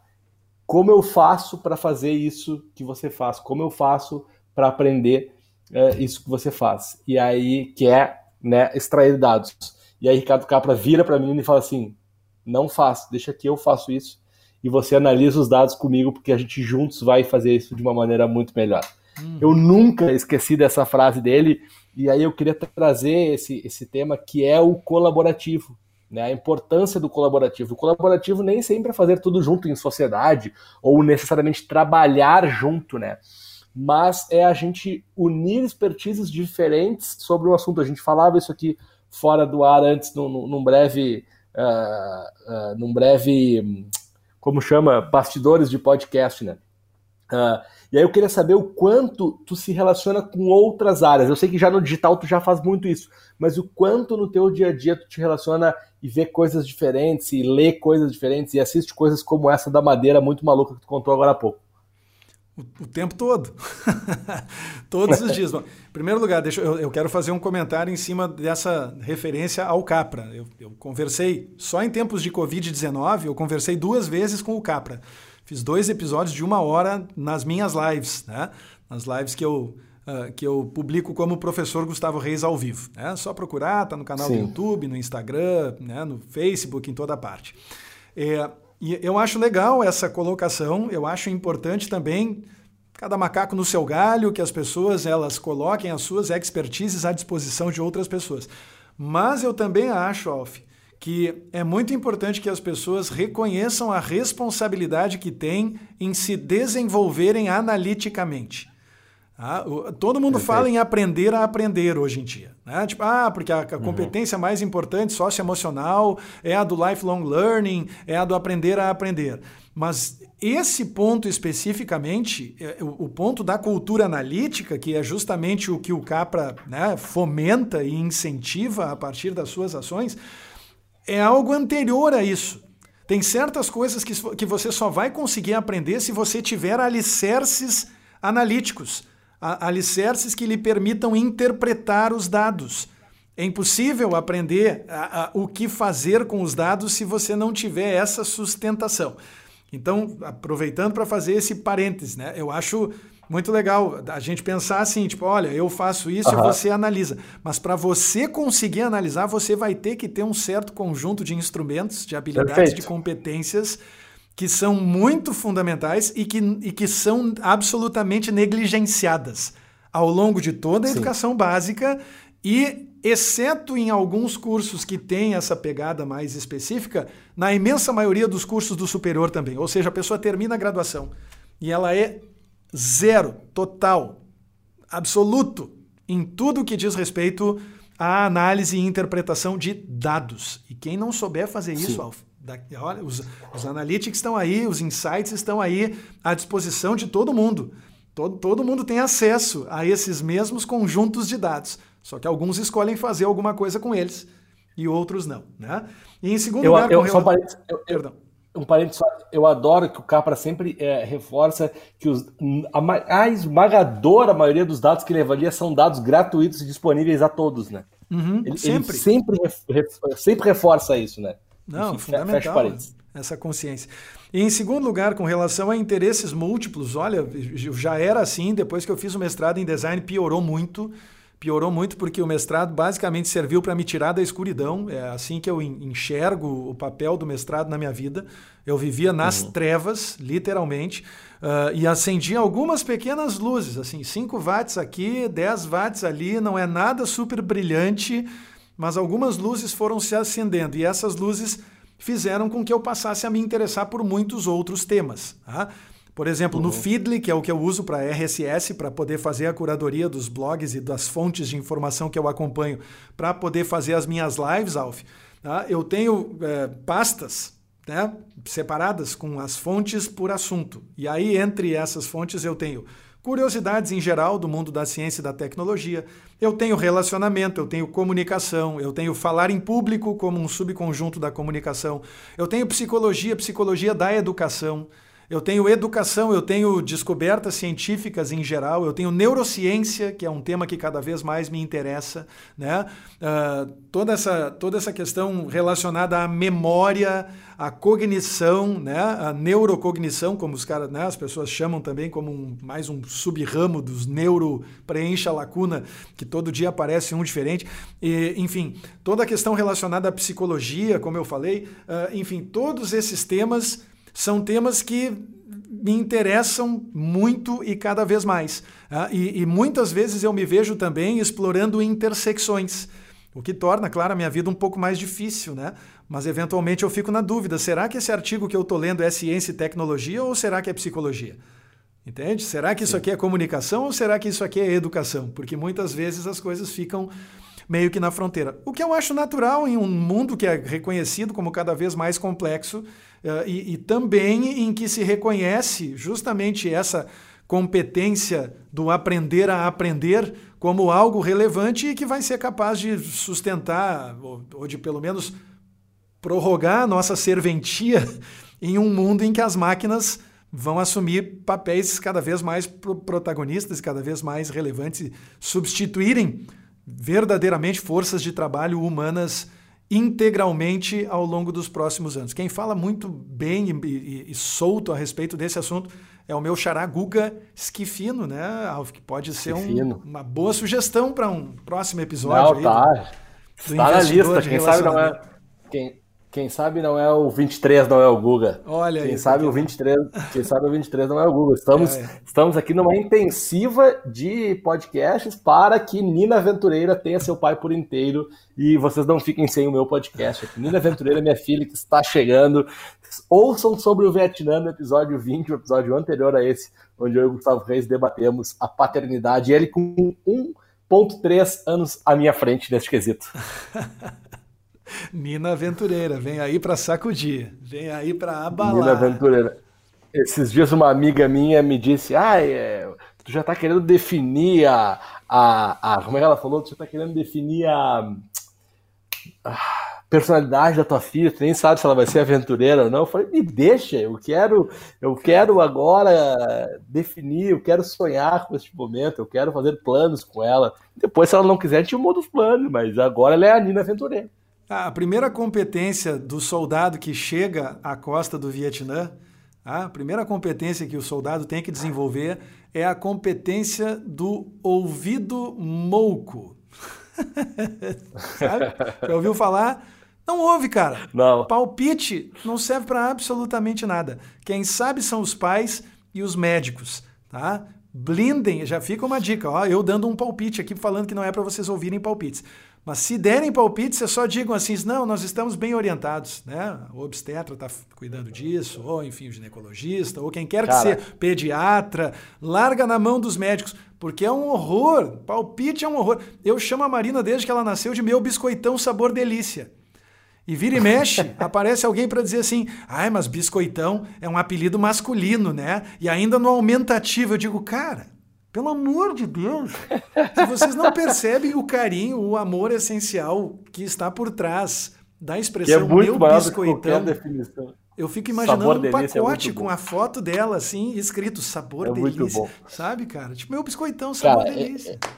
como eu faço para fazer isso que você faz? Como eu faço para aprender uh, isso que você faz? E aí, que é né, extrair dados. E aí Ricardo Capra vira para mim e fala assim: não faço, deixa que eu faço isso e você analisa os dados comigo porque a gente juntos vai fazer isso de uma maneira muito melhor. Uhum. Eu nunca esqueci dessa frase dele e aí eu queria trazer esse, esse tema que é o colaborativo. Né, a importância do colaborativo. O colaborativo nem sempre é fazer tudo junto em sociedade ou necessariamente trabalhar junto, né? Mas é a gente unir expertises diferentes sobre um assunto. A gente falava isso aqui fora do ar antes, num, num breve. Uh, uh, num breve. Como chama? Bastidores de podcast, né? Uh, e aí eu queria saber o quanto tu se relaciona com outras áreas. Eu sei que já no digital tu já faz muito isso, mas o quanto no teu dia a dia tu te relaciona e vê coisas diferentes, e lê coisas diferentes, e assiste coisas como essa da madeira muito maluca que tu contou agora há pouco. O, o tempo todo. [LAUGHS] Todos os dias. Bom, em primeiro lugar, deixa, eu, eu, quero fazer um comentário em cima dessa referência ao Capra. Eu, eu conversei, só em tempos de Covid-19, eu conversei duas vezes com o Capra. Fiz dois episódios de uma hora nas minhas lives, né? Nas lives que eu, uh, que eu publico como professor Gustavo Reis ao vivo. É só procurar, tá no canal Sim. do YouTube, no Instagram, né? no Facebook, em toda parte. É, e eu acho legal essa colocação, eu acho importante também cada macaco no seu galho, que as pessoas elas coloquem as suas expertises à disposição de outras pessoas. Mas eu também acho, Alf, que é muito importante que as pessoas reconheçam a responsabilidade que têm em se desenvolverem analiticamente. Ah, todo mundo Perfeito. fala em aprender a aprender hoje em dia. Né? Tipo, ah, porque a, a uhum. competência uhum. mais importante socioemocional é a do lifelong learning, é a do aprender a aprender. Mas esse ponto especificamente, é, o ponto da cultura analítica, que é justamente o que o Capra né, fomenta e incentiva a partir das suas ações, é algo anterior a isso. Tem certas coisas que, que você só vai conseguir aprender se você tiver alicerces analíticos, alicerces que lhe permitam interpretar os dados. É impossível aprender a, a, o que fazer com os dados se você não tiver essa sustentação. Então, aproveitando para fazer esse parênteses, né? Eu acho muito legal a gente pensar assim, tipo, olha, eu faço isso uhum. e você analisa. Mas para você conseguir analisar, você vai ter que ter um certo conjunto de instrumentos, de habilidades, Perfeito. de competências que são muito fundamentais e que, e que são absolutamente negligenciadas ao longo de toda a Sim. educação básica e, exceto em alguns cursos que têm essa pegada mais específica, na imensa maioria dos cursos do superior também. Ou seja, a pessoa termina a graduação e ela é zero, total, absoluto em tudo que diz respeito à análise e interpretação de dados. E quem não souber fazer isso, Alf, da, olha, os, os analytics estão aí, os insights estão aí à disposição de todo mundo. Todo, todo mundo tem acesso a esses mesmos conjuntos de dados. Só que alguns escolhem fazer alguma coisa com eles e outros não. Né? E em segundo eu, lugar, eu, com relação... eu, eu, Perdão um parênteses só, eu adoro que o Capra sempre é, reforça que os, a, a esmagadora maioria dos dados que ele avalia são dados gratuitos e disponíveis a todos, né? Uhum, ele, sempre. Ele sempre, sempre reforça isso, né? Não, Enfim, fundamental essa consciência. E em segundo lugar, com relação a interesses múltiplos, olha, já era assim, depois que eu fiz o mestrado em design, piorou muito piorou muito porque o mestrado basicamente serviu para me tirar da escuridão. É assim que eu enxergo o papel do mestrado na minha vida. Eu vivia nas uhum. trevas, literalmente, uh, e acendia algumas pequenas luzes, assim, 5 watts aqui, 10 watts ali, não é nada super brilhante, mas algumas luzes foram se acendendo e essas luzes fizeram com que eu passasse a me interessar por muitos outros temas. Tá? Por exemplo, uhum. no Feedly, que é o que eu uso para RSS, para poder fazer a curadoria dos blogs e das fontes de informação que eu acompanho, para poder fazer as minhas lives, Alf, tá? eu tenho é, pastas né, separadas com as fontes por assunto. E aí, entre essas fontes, eu tenho curiosidades em geral do mundo da ciência e da tecnologia, eu tenho relacionamento, eu tenho comunicação, eu tenho falar em público como um subconjunto da comunicação, eu tenho psicologia, psicologia da educação. Eu tenho educação, eu tenho descobertas científicas em geral, eu tenho neurociência, que é um tema que cada vez mais me interessa, né? Uh, toda, essa, toda essa questão relacionada à memória, à cognição, né? a neurocognição, como os caras, né? as pessoas chamam também como um, mais um subramo dos neuro preencha a lacuna, que todo dia aparece um diferente. E, enfim, toda a questão relacionada à psicologia, como eu falei, uh, enfim, todos esses temas são temas que me interessam muito e cada vez mais. Tá? E, e, muitas vezes eu me vejo também explorando intersecções, o que torna, claro, a minha vida um pouco mais difícil, né? Mas eventualmente eu fico na dúvida: será que esse artigo que eu estou lendo é ciência e tecnologia ou será que é psicologia? Entende? Será que isso Sim. aqui é comunicação ou será que isso aqui é educação? Porque muitas vezes as coisas ficam meio que na fronteira. O que eu acho natural em um mundo que é reconhecido como cada vez mais complexo e, e também em que se reconhece justamente essa competência do aprender a aprender como algo relevante e que vai ser capaz de sustentar, ou, ou de pelo menos prorrogar a nossa serventia [LAUGHS] em um mundo em que as máquinas vão assumir papéis cada vez mais protagonistas, cada vez mais relevantes, substituírem verdadeiramente forças de trabalho humanas integralmente ao longo dos próximos anos. Quem fala muito bem e, e, e solto a respeito desse assunto é o meu xará Guga Schifino, né, Alf? Que pode ser um, uma boa sugestão para um próximo episódio. Não, tá. Está na lista. Quem sabe não é. Quem, quem sabe não é o 23, não é o Guga. Olha quem aí. Sabe o 23, quem sabe o 23 não é o Guga. Estamos, é. estamos aqui numa intensiva de podcasts para que Nina Aventureira tenha seu pai por inteiro e vocês não fiquem sem o meu podcast. Aqui. Nina Aventureira, minha filha, que está chegando. Ouçam sobre o Vietnã no episódio 20, o episódio anterior a esse, onde eu e o Gustavo Reis debatemos a paternidade. Ele com 1,3 anos à minha frente neste quesito. [LAUGHS] Nina Aventureira, vem aí para sacudir, vem aí para abalar. Nina Aventureira. Esses dias uma amiga minha me disse, ah, é, tu já tá querendo definir a, a, a, como é que ela falou? Tu já tá querendo definir a, a personalidade da tua filha, tu nem sabe se ela vai ser aventureira ou não. Eu falei, me deixa, eu quero, eu quero agora definir, eu quero sonhar com este momento, eu quero fazer planos com ela. Depois, se ela não quiser, a gente muda os planos, mas agora ela é a Nina Aventureira. A primeira competência do soldado que chega à costa do Vietnã, a primeira competência que o soldado tem que desenvolver é a competência do ouvido mouco. [LAUGHS] Sabe? Já ouviu falar? Não ouve, cara. Não. Palpite não serve para absolutamente nada. Quem sabe são os pais e os médicos, tá? Blindem, já fica uma dica, ó, eu dando um palpite aqui falando que não é para vocês ouvirem palpites. Mas se derem palpites, vocês só digam assim, não, nós estamos bem orientados, né? O obstetra está cuidando disso, ou enfim, o ginecologista, ou quem quer Cara. que seja, pediatra, larga na mão dos médicos, porque é um horror. Palpite é um horror. Eu chamo a Marina desde que ela nasceu de meu biscoitão sabor delícia. E vira e mexe, [LAUGHS] aparece alguém para dizer assim: ai, mas biscoitão é um apelido masculino, né? E ainda no aumentativo. Eu digo, cara, pelo amor de Deus! Se vocês não percebem o carinho, o amor essencial que está por trás da expressão que é muito meu biscoitão. definição. Eu fico imaginando sabor um é pacote é com a foto dela, assim, escrito sabor é delícia. Sabe, cara? Tipo, meu biscoitão, sabor cara, é, delícia. É,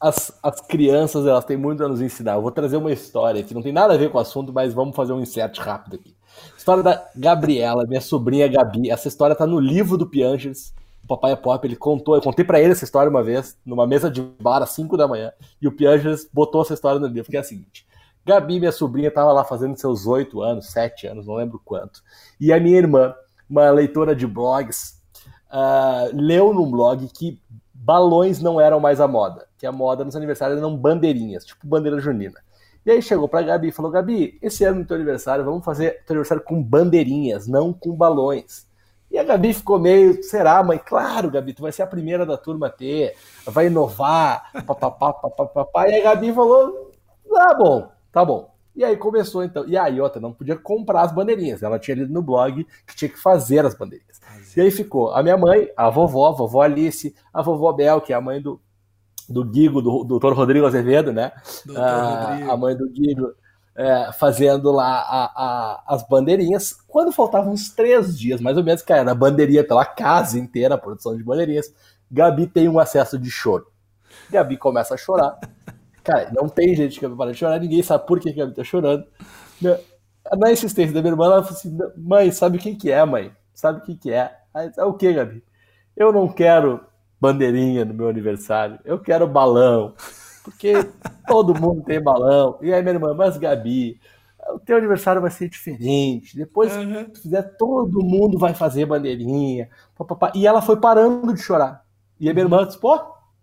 as, as crianças, elas têm muito a nos ensinar. Eu vou trazer uma história que não tem nada a ver com o assunto, mas vamos fazer um insert rápido aqui. História da Gabriela, minha sobrinha Gabi. Essa história tá no livro do Piangers o Papai é Pop, ele contou, eu contei para ele essa história uma vez, numa mesa de bar às 5 da manhã, e o Pianges botou essa história no livro, que é a seguinte. Gabi, minha sobrinha, estava lá fazendo seus 8 anos, 7 anos, não lembro quanto. E a minha irmã, uma leitora de blogs, uh, leu num blog que balões não eram mais a moda, que a moda nos aniversários eram bandeirinhas, tipo bandeira junina. E aí chegou pra Gabi e falou: Gabi, esse ano no teu aniversário, vamos fazer teu aniversário com bandeirinhas, não com balões. E a Gabi ficou meio, será, mãe? Claro, Gabi, tu vai ser a primeira da turma a ter, vai inovar, papapá, papapá. E a Gabi falou, tá bom, tá bom. E aí começou então. E aí, outra, não podia comprar as bandeirinhas. Ela tinha lido no blog que tinha que fazer as bandeirinhas. E aí ficou a minha mãe, a vovó, a vovó Alice, a vovó Bel, que é a mãe do, do Guigo, do doutor Rodrigo Azevedo, né? A, a mãe do Guigo é, fazendo lá a, a, as bandeirinhas. Quando faltavam uns três dias, mais ou menos, cara, a bandeirinha pela casa inteira, a produção de bandeirinhas, Gabi tem um acesso de choro. Gabi começa a chorar. [LAUGHS] Cara, não tem gente que para de chorar, ninguém sabe por que a Gabi tá chorando. Na insistência da minha irmã, ela falou assim: mãe, sabe o que, que é, mãe? Sabe o que, que é? Aí, é o que, Gabi? Eu não quero bandeirinha no meu aniversário, eu quero balão. Porque todo mundo tem balão. E aí, minha irmã, mas Gabi, o teu aniversário vai ser diferente. Depois uhum. que fizer, todo mundo vai fazer bandeirinha. Papapá. E ela foi parando de chorar. E a minha irmã disse, pô,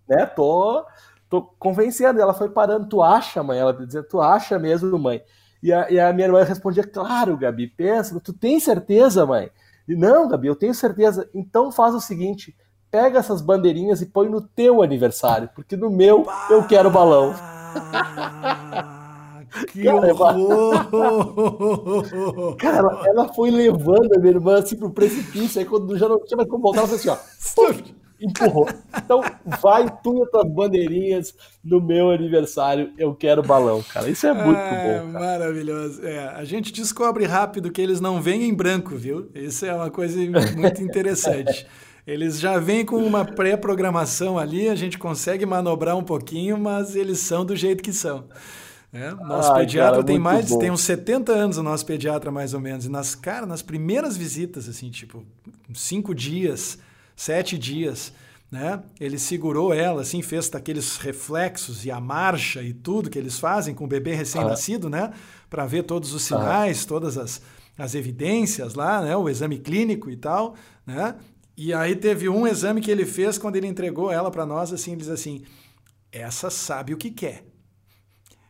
né, tô, tô convencendo. E ela foi parando, tu acha, mãe? Ela dizia, tu acha mesmo, mãe? E a, e a minha irmã respondia, claro, Gabi, pensa, tu tem certeza, mãe? E, não, Gabi, eu tenho certeza. Então faz o seguinte, pega essas bandeirinhas e põe no teu aniversário, porque no meu eu quero balão. Que cara, cara ela, ela, foi levando a minha irmã assim pro precipício, aí quando já não tinha mais como voltar, ela falou assim, ó, empurrou. Então vai tu e tuas bandeirinhas no meu aniversário, eu quero balão, cara. Isso é muito é, bom. Cara. Maravilhoso. É, a gente descobre rápido que eles não vêm em branco, viu? Isso é uma coisa muito interessante. [LAUGHS] Eles já vêm com uma pré-programação ali, a gente consegue manobrar um pouquinho, mas eles são do jeito que são. É, nosso Ai, pediatra cara, tem mais, bom. tem uns 70 anos o nosso pediatra mais ou menos. E nas cara, nas primeiras visitas, assim, tipo, cinco dias, sete dias, né? Ele segurou ela, assim, fez aqueles reflexos e a marcha e tudo que eles fazem com o bebê recém-nascido, ah. né? Para ver todos os sinais, ah. todas as, as evidências lá, né? O exame clínico e tal, né? E aí teve um exame que ele fez quando ele entregou ela para nós, assim, ele diz assim, essa sabe o que quer.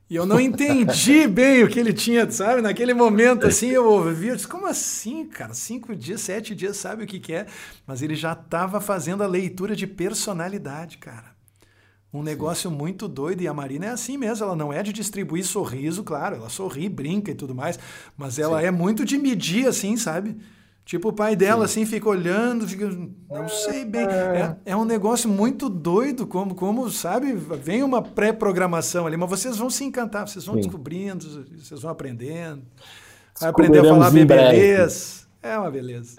E eu não [LAUGHS] entendi bem o que ele tinha, sabe? Naquele momento, assim, eu ouvi, eu disse, como assim, cara? Cinco dias, sete dias, sabe o que, que é? Mas ele já estava fazendo a leitura de personalidade, cara. Um negócio Sim. muito doido. E a Marina é assim mesmo, ela não é de distribuir sorriso, claro, ela sorri, brinca e tudo mais, mas ela Sim. é muito de medir, assim, sabe? Tipo, o pai dela, Sim. assim, fica olhando, fica, não sei bem. É, é um negócio muito doido, como, como sabe, vem uma pré-programação ali, mas vocês vão se encantar, vocês vão Sim. descobrindo, vocês vão aprendendo. Vai aprender a falar bem beleza. É uma beleza.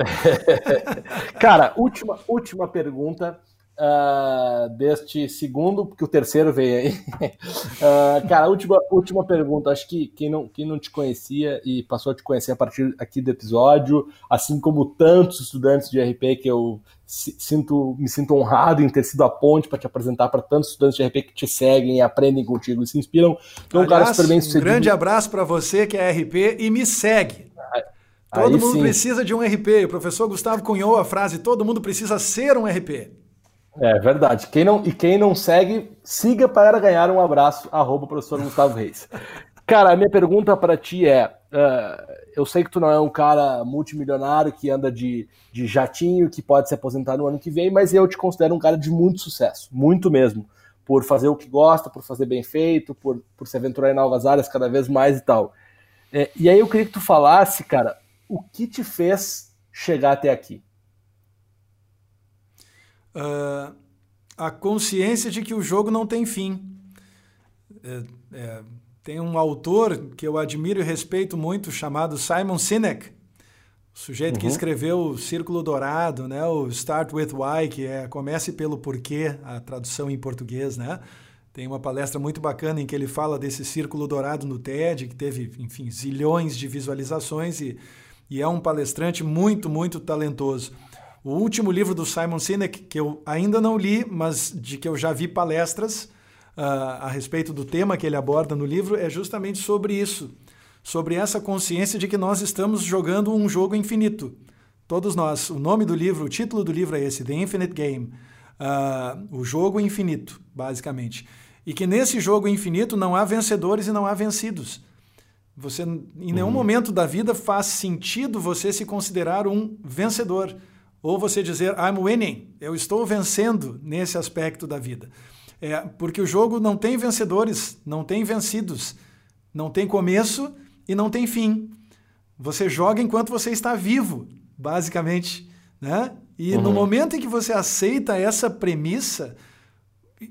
[LAUGHS] Cara, última, última pergunta uh, deste segundo, porque o terceiro veio aí. Uh, [LAUGHS] cara, última, última pergunta. Acho que quem não, quem não te conhecia e passou a te conhecer a partir aqui do episódio, assim como tantos estudantes de RP que eu sinto, me sinto honrado em ter sido a ponte para te apresentar para tantos estudantes de RP que te seguem e aprendem contigo e se inspiram. Então, Aliás, cara super bem sucedido. Um grande abraço para você que é RP e me segue. Todo Aí mundo sim. precisa de um RP. O professor Gustavo cunhou a frase: todo mundo precisa ser um RP. É verdade. Quem não, e quem não segue, siga para ganhar um abraço, arroba professor Gustavo Reis. Cara, a minha pergunta para ti é: uh, eu sei que tu não é um cara multimilionário que anda de, de jatinho, que pode se aposentar no ano que vem, mas eu te considero um cara de muito sucesso, muito mesmo. Por fazer o que gosta, por fazer bem feito, por, por se aventurar em novas áreas cada vez mais e tal. É, e aí eu queria que tu falasse, cara, o que te fez chegar até aqui? Uh, a consciência de que o jogo não tem fim. É, é, tem um autor que eu admiro e respeito muito chamado Simon Sinek, o sujeito uhum. que escreveu o Círculo Dourado, né, o Start with Why, que é Comece pelo Porquê, a tradução em português, né? Tem uma palestra muito bacana em que ele fala desse círculo dourado no TED, que teve, enfim, zilhões de visualizações e, e é um palestrante muito, muito talentoso. O último livro do Simon Sinek, que eu ainda não li, mas de que eu já vi palestras uh, a respeito do tema que ele aborda no livro, é justamente sobre isso. Sobre essa consciência de que nós estamos jogando um jogo infinito. Todos nós. O nome do livro, o título do livro é esse, The Infinite Game. Uh, o jogo infinito, basicamente. E que nesse jogo infinito não há vencedores e não há vencidos. Você, em nenhum uhum. momento da vida faz sentido você se considerar um vencedor ou você dizer I'm winning, eu estou vencendo nesse aspecto da vida. É, porque o jogo não tem vencedores, não tem vencidos, não tem começo e não tem fim. Você joga enquanto você está vivo, basicamente, né? E uhum. no momento em que você aceita essa premissa,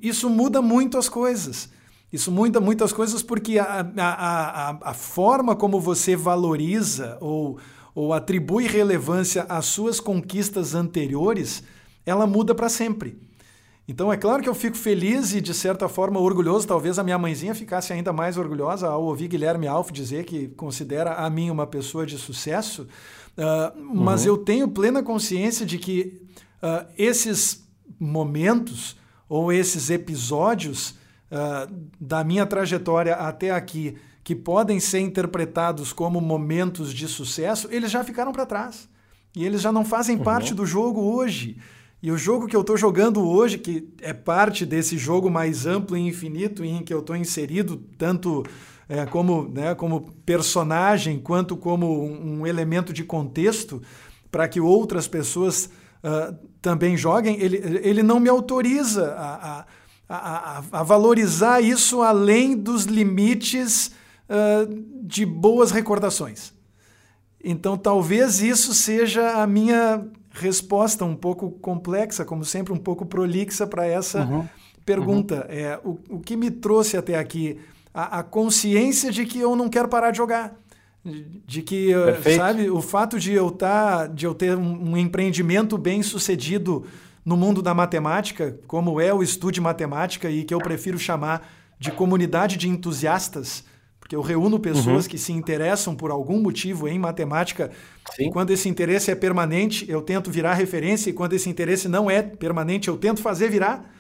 isso muda muito as coisas. Isso muda muitas coisas porque a, a, a, a forma como você valoriza ou ou atribui relevância às suas conquistas anteriores, ela muda para sempre. Então é claro que eu fico feliz e de certa forma orgulhoso, talvez a minha mãezinha ficasse ainda mais orgulhosa ao ouvir Guilherme Alf dizer que considera a mim uma pessoa de sucesso, uh, mas uhum. eu tenho plena consciência de que uh, esses momentos ou esses episódios uh, da minha trajetória até aqui que podem ser interpretados como momentos de sucesso, eles já ficaram para trás. E eles já não fazem uhum. parte do jogo hoje. E o jogo que eu estou jogando hoje, que é parte desse jogo mais amplo e infinito em que eu estou inserido, tanto é, como, né, como personagem quanto como um, um elemento de contexto, para que outras pessoas uh, também joguem, ele, ele não me autoriza a, a, a, a valorizar isso além dos limites uh, de boas recordações. Então, talvez isso seja a minha resposta um pouco complexa, como sempre, um pouco prolixa para essa uhum. pergunta. Uhum. É, o, o que me trouxe até aqui? A, a, consciência de que eu não quero parar de jogar. De, de que, Perfeito. sabe, o fato de eu, tá, de eu ter um, um empreendimento bem sucedido no mundo da matemática, como é o estudo de matemática e que eu prefiro chamar de comunidade de entusiastas, porque eu reúno pessoas uhum. que se interessam por algum motivo em matemática. Sim. E quando esse interesse é permanente, eu tento virar referência, e quando esse interesse não é permanente, eu tento fazer virar.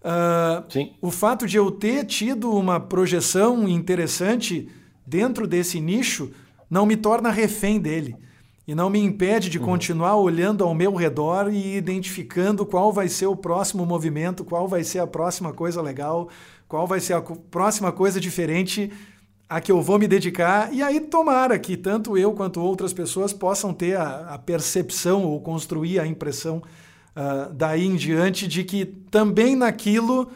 Uh, o fato de eu ter tido uma projeção interessante dentro desse nicho não me torna refém dele e não me impede de uhum. continuar olhando ao meu redor e identificando qual vai ser o próximo movimento, qual vai ser a próxima coisa legal, qual vai ser a próxima coisa diferente a que eu vou me dedicar. E aí, tomara que tanto eu quanto outras pessoas possam ter a, a percepção ou construir a impressão uh, daí em diante de que também naquilo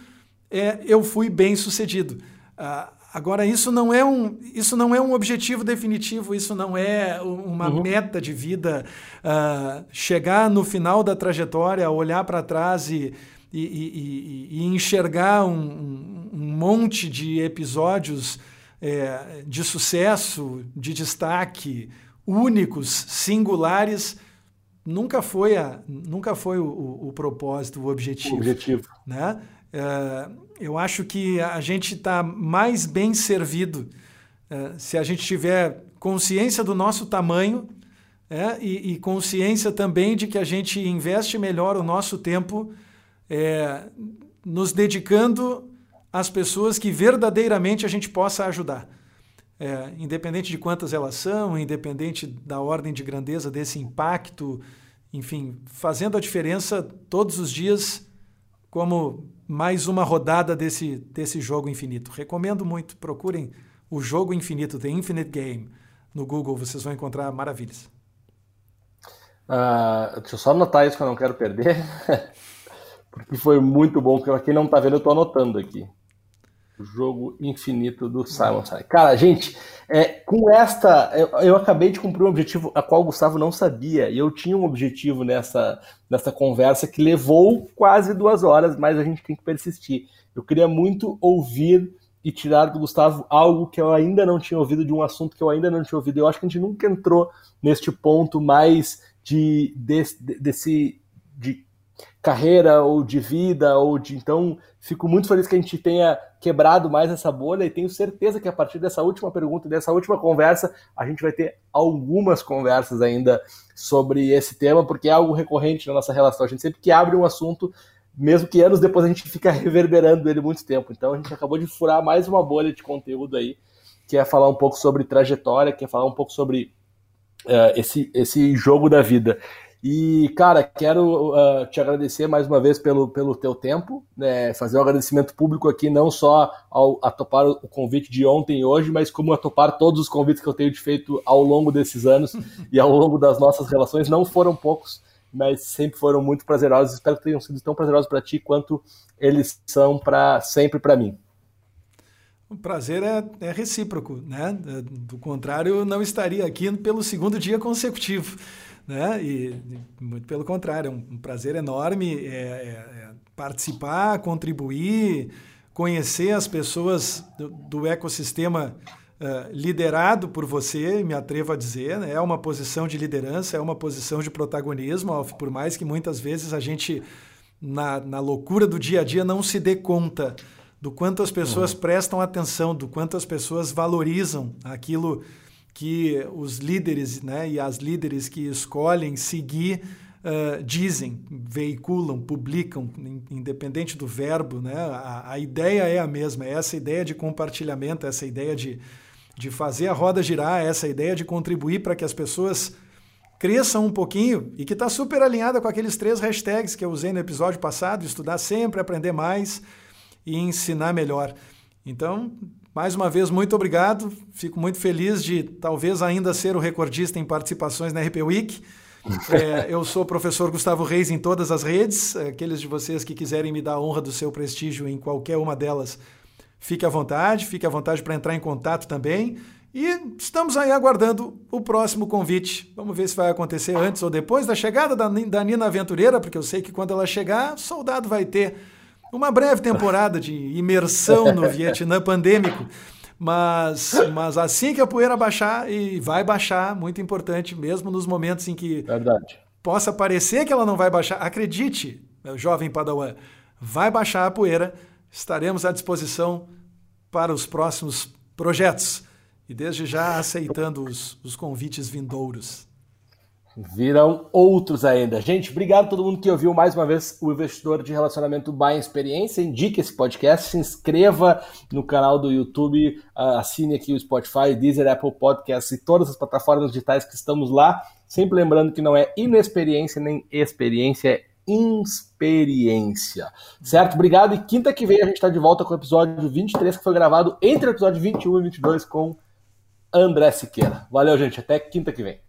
é, eu fui bem sucedido. Uh, agora, isso não, é um, isso não é um objetivo definitivo, isso não é uma uhum. meta de vida. Uh, chegar no final da trajetória, olhar para trás e, e, e, e enxergar um, um, um monte de episódios é, de sucesso, de destaque, únicos, singulares, nunca foi, a, nunca foi o, o, o propósito, o objetivo. O objetivo. Né? É, eu acho que a gente está mais bem servido é, se a gente tiver consciência do nosso tamanho é, e, e, consciência também de que a gente investe melhor o nosso tempo é, nos dedicando às pessoas que verdadeiramente a gente possa ajudar. É, independente de quantas elas são, independente da ordem de grandeza desse impacto, enfim, fazendo a diferença todos os dias como mais uma rodada desse, desse jogo infinito. Recomendo muito, procurem o jogo infinito, The Infinite Game, no Google, vocês vão encontrar maravilhas. Uh, deixa eu só anotar isso que eu não quero perder, [LAUGHS] porque foi muito bom. Para quem não está vendo, eu estou anotando aqui. Jogo infinito do Simon Sinek. Cara, gente, é, com esta, eu, eu, acabei de cumprir um objetivo a qual o Gustavo não sabia. E eu tinha um objetivo nessa, nessa conversa que levou quase duas horas, mas a gente tem que persistir. Eu queria muito ouvir e tirar do Gustavo algo que eu ainda não tinha ouvido, de um assunto que eu ainda não tinha ouvido. Eu acho que a gente nunca entrou neste ponto mais de, de desse de carreira ou de vida ou de então fico muito feliz que a gente tenha quebrado mais essa bolha e tenho certeza que a partir dessa última pergunta dessa última conversa a gente vai ter algumas conversas ainda sobre esse tema porque é algo recorrente na nossa relação. A gente sempre que abre um assunto mesmo que anos depois a gente fica [LAUGHS] reverberando ele muito tempo. Então a gente acabou de furar mais uma bolha de conteúdo aí que é falar um pouco sobre trajetória que é falar um pouco sobre uh, esse, esse jogo da vida e, cara, quero uh, te agradecer mais uma vez pelo, pelo teu tempo, né, fazer um agradecimento público aqui, não só ao, a topar o convite de ontem e hoje, mas como a topar todos os convites que eu tenho te feito ao longo desses anos [LAUGHS] e ao longo das nossas relações. Não foram poucos, mas sempre foram muito prazerosos. Espero que tenham sido tão prazerosos para ti quanto eles são para sempre para mim. O prazer é, é, recíproco, né? Do contrário, eu não estaria aqui pelo segundo dia consecutivo né? E, muito pelo contrário, é um, prazer enorme é, é, é participar, contribuir, conhecer as pessoas do, do ecossistema uh, liderado por você, me atrevo a dizer, né? é uma posição de liderança, é uma posição de protagonismo, por mais que muitas vezes a gente, na, na loucura do dia a dia, não se dê conta do quanto as pessoas uhum. prestam atenção, do quanto as pessoas valorizam aquilo que os líderes né, e as líderes que escolhem seguir uh, dizem, veiculam, publicam, independente do verbo. Né, a, a, ideia é a mesma, é essa ideia de compartilhamento, essa ideia de, de fazer a roda girar, essa ideia de contribuir para que as pessoas cresçam um pouquinho e que está super alinhada com aqueles três hashtags que eu usei no episódio passado: estudar sempre, aprender mais e ensinar melhor. Então, mais uma vez, muito obrigado. Fico muito feliz de talvez ainda ser o recordista em participações na RP Week. [LAUGHS] É, eu sou o professor Gustavo Reis em todas as redes. Aqueles de vocês que quiserem me dar a honra do seu prestígio em qualquer uma delas, fique à vontade. Fique à vontade para entrar em contato também. E estamos aí aguardando o próximo convite. Vamos ver se vai acontecer antes ou depois da chegada da, da Nina Aventureira, porque eu sei que quando ela chegar, soldado vai ter uma breve temporada de imersão no [LAUGHS] Vietnã pandêmico. Mas, mas assim que a poeira baixar, e vai baixar, muito importante, mesmo nos momentos em que Verdade. possa parecer que ela não vai baixar, acredite, meu jovem padawan, vai baixar a poeira, estaremos à disposição para os próximos projetos. E desde já aceitando os, os convites vindouros. Virão outros ainda. Gente, obrigado a todo mundo que ouviu mais uma vez o Investidor de Relacionamento by Experiência. Indique esse podcast, se inscreva no canal do YouTube, assine aqui o Spotify, Deezer, Apple Podcasts e todas as plataformas digitais que estamos lá. Sempre lembrando que não é inexperiência nem experiência, é experiência. Certo? Obrigado. E quinta que vem a gente está de volta com o episódio 23, que foi gravado entre o episódio 21 e 22 com André Siqueira. Valeu, gente. Até quinta que vem.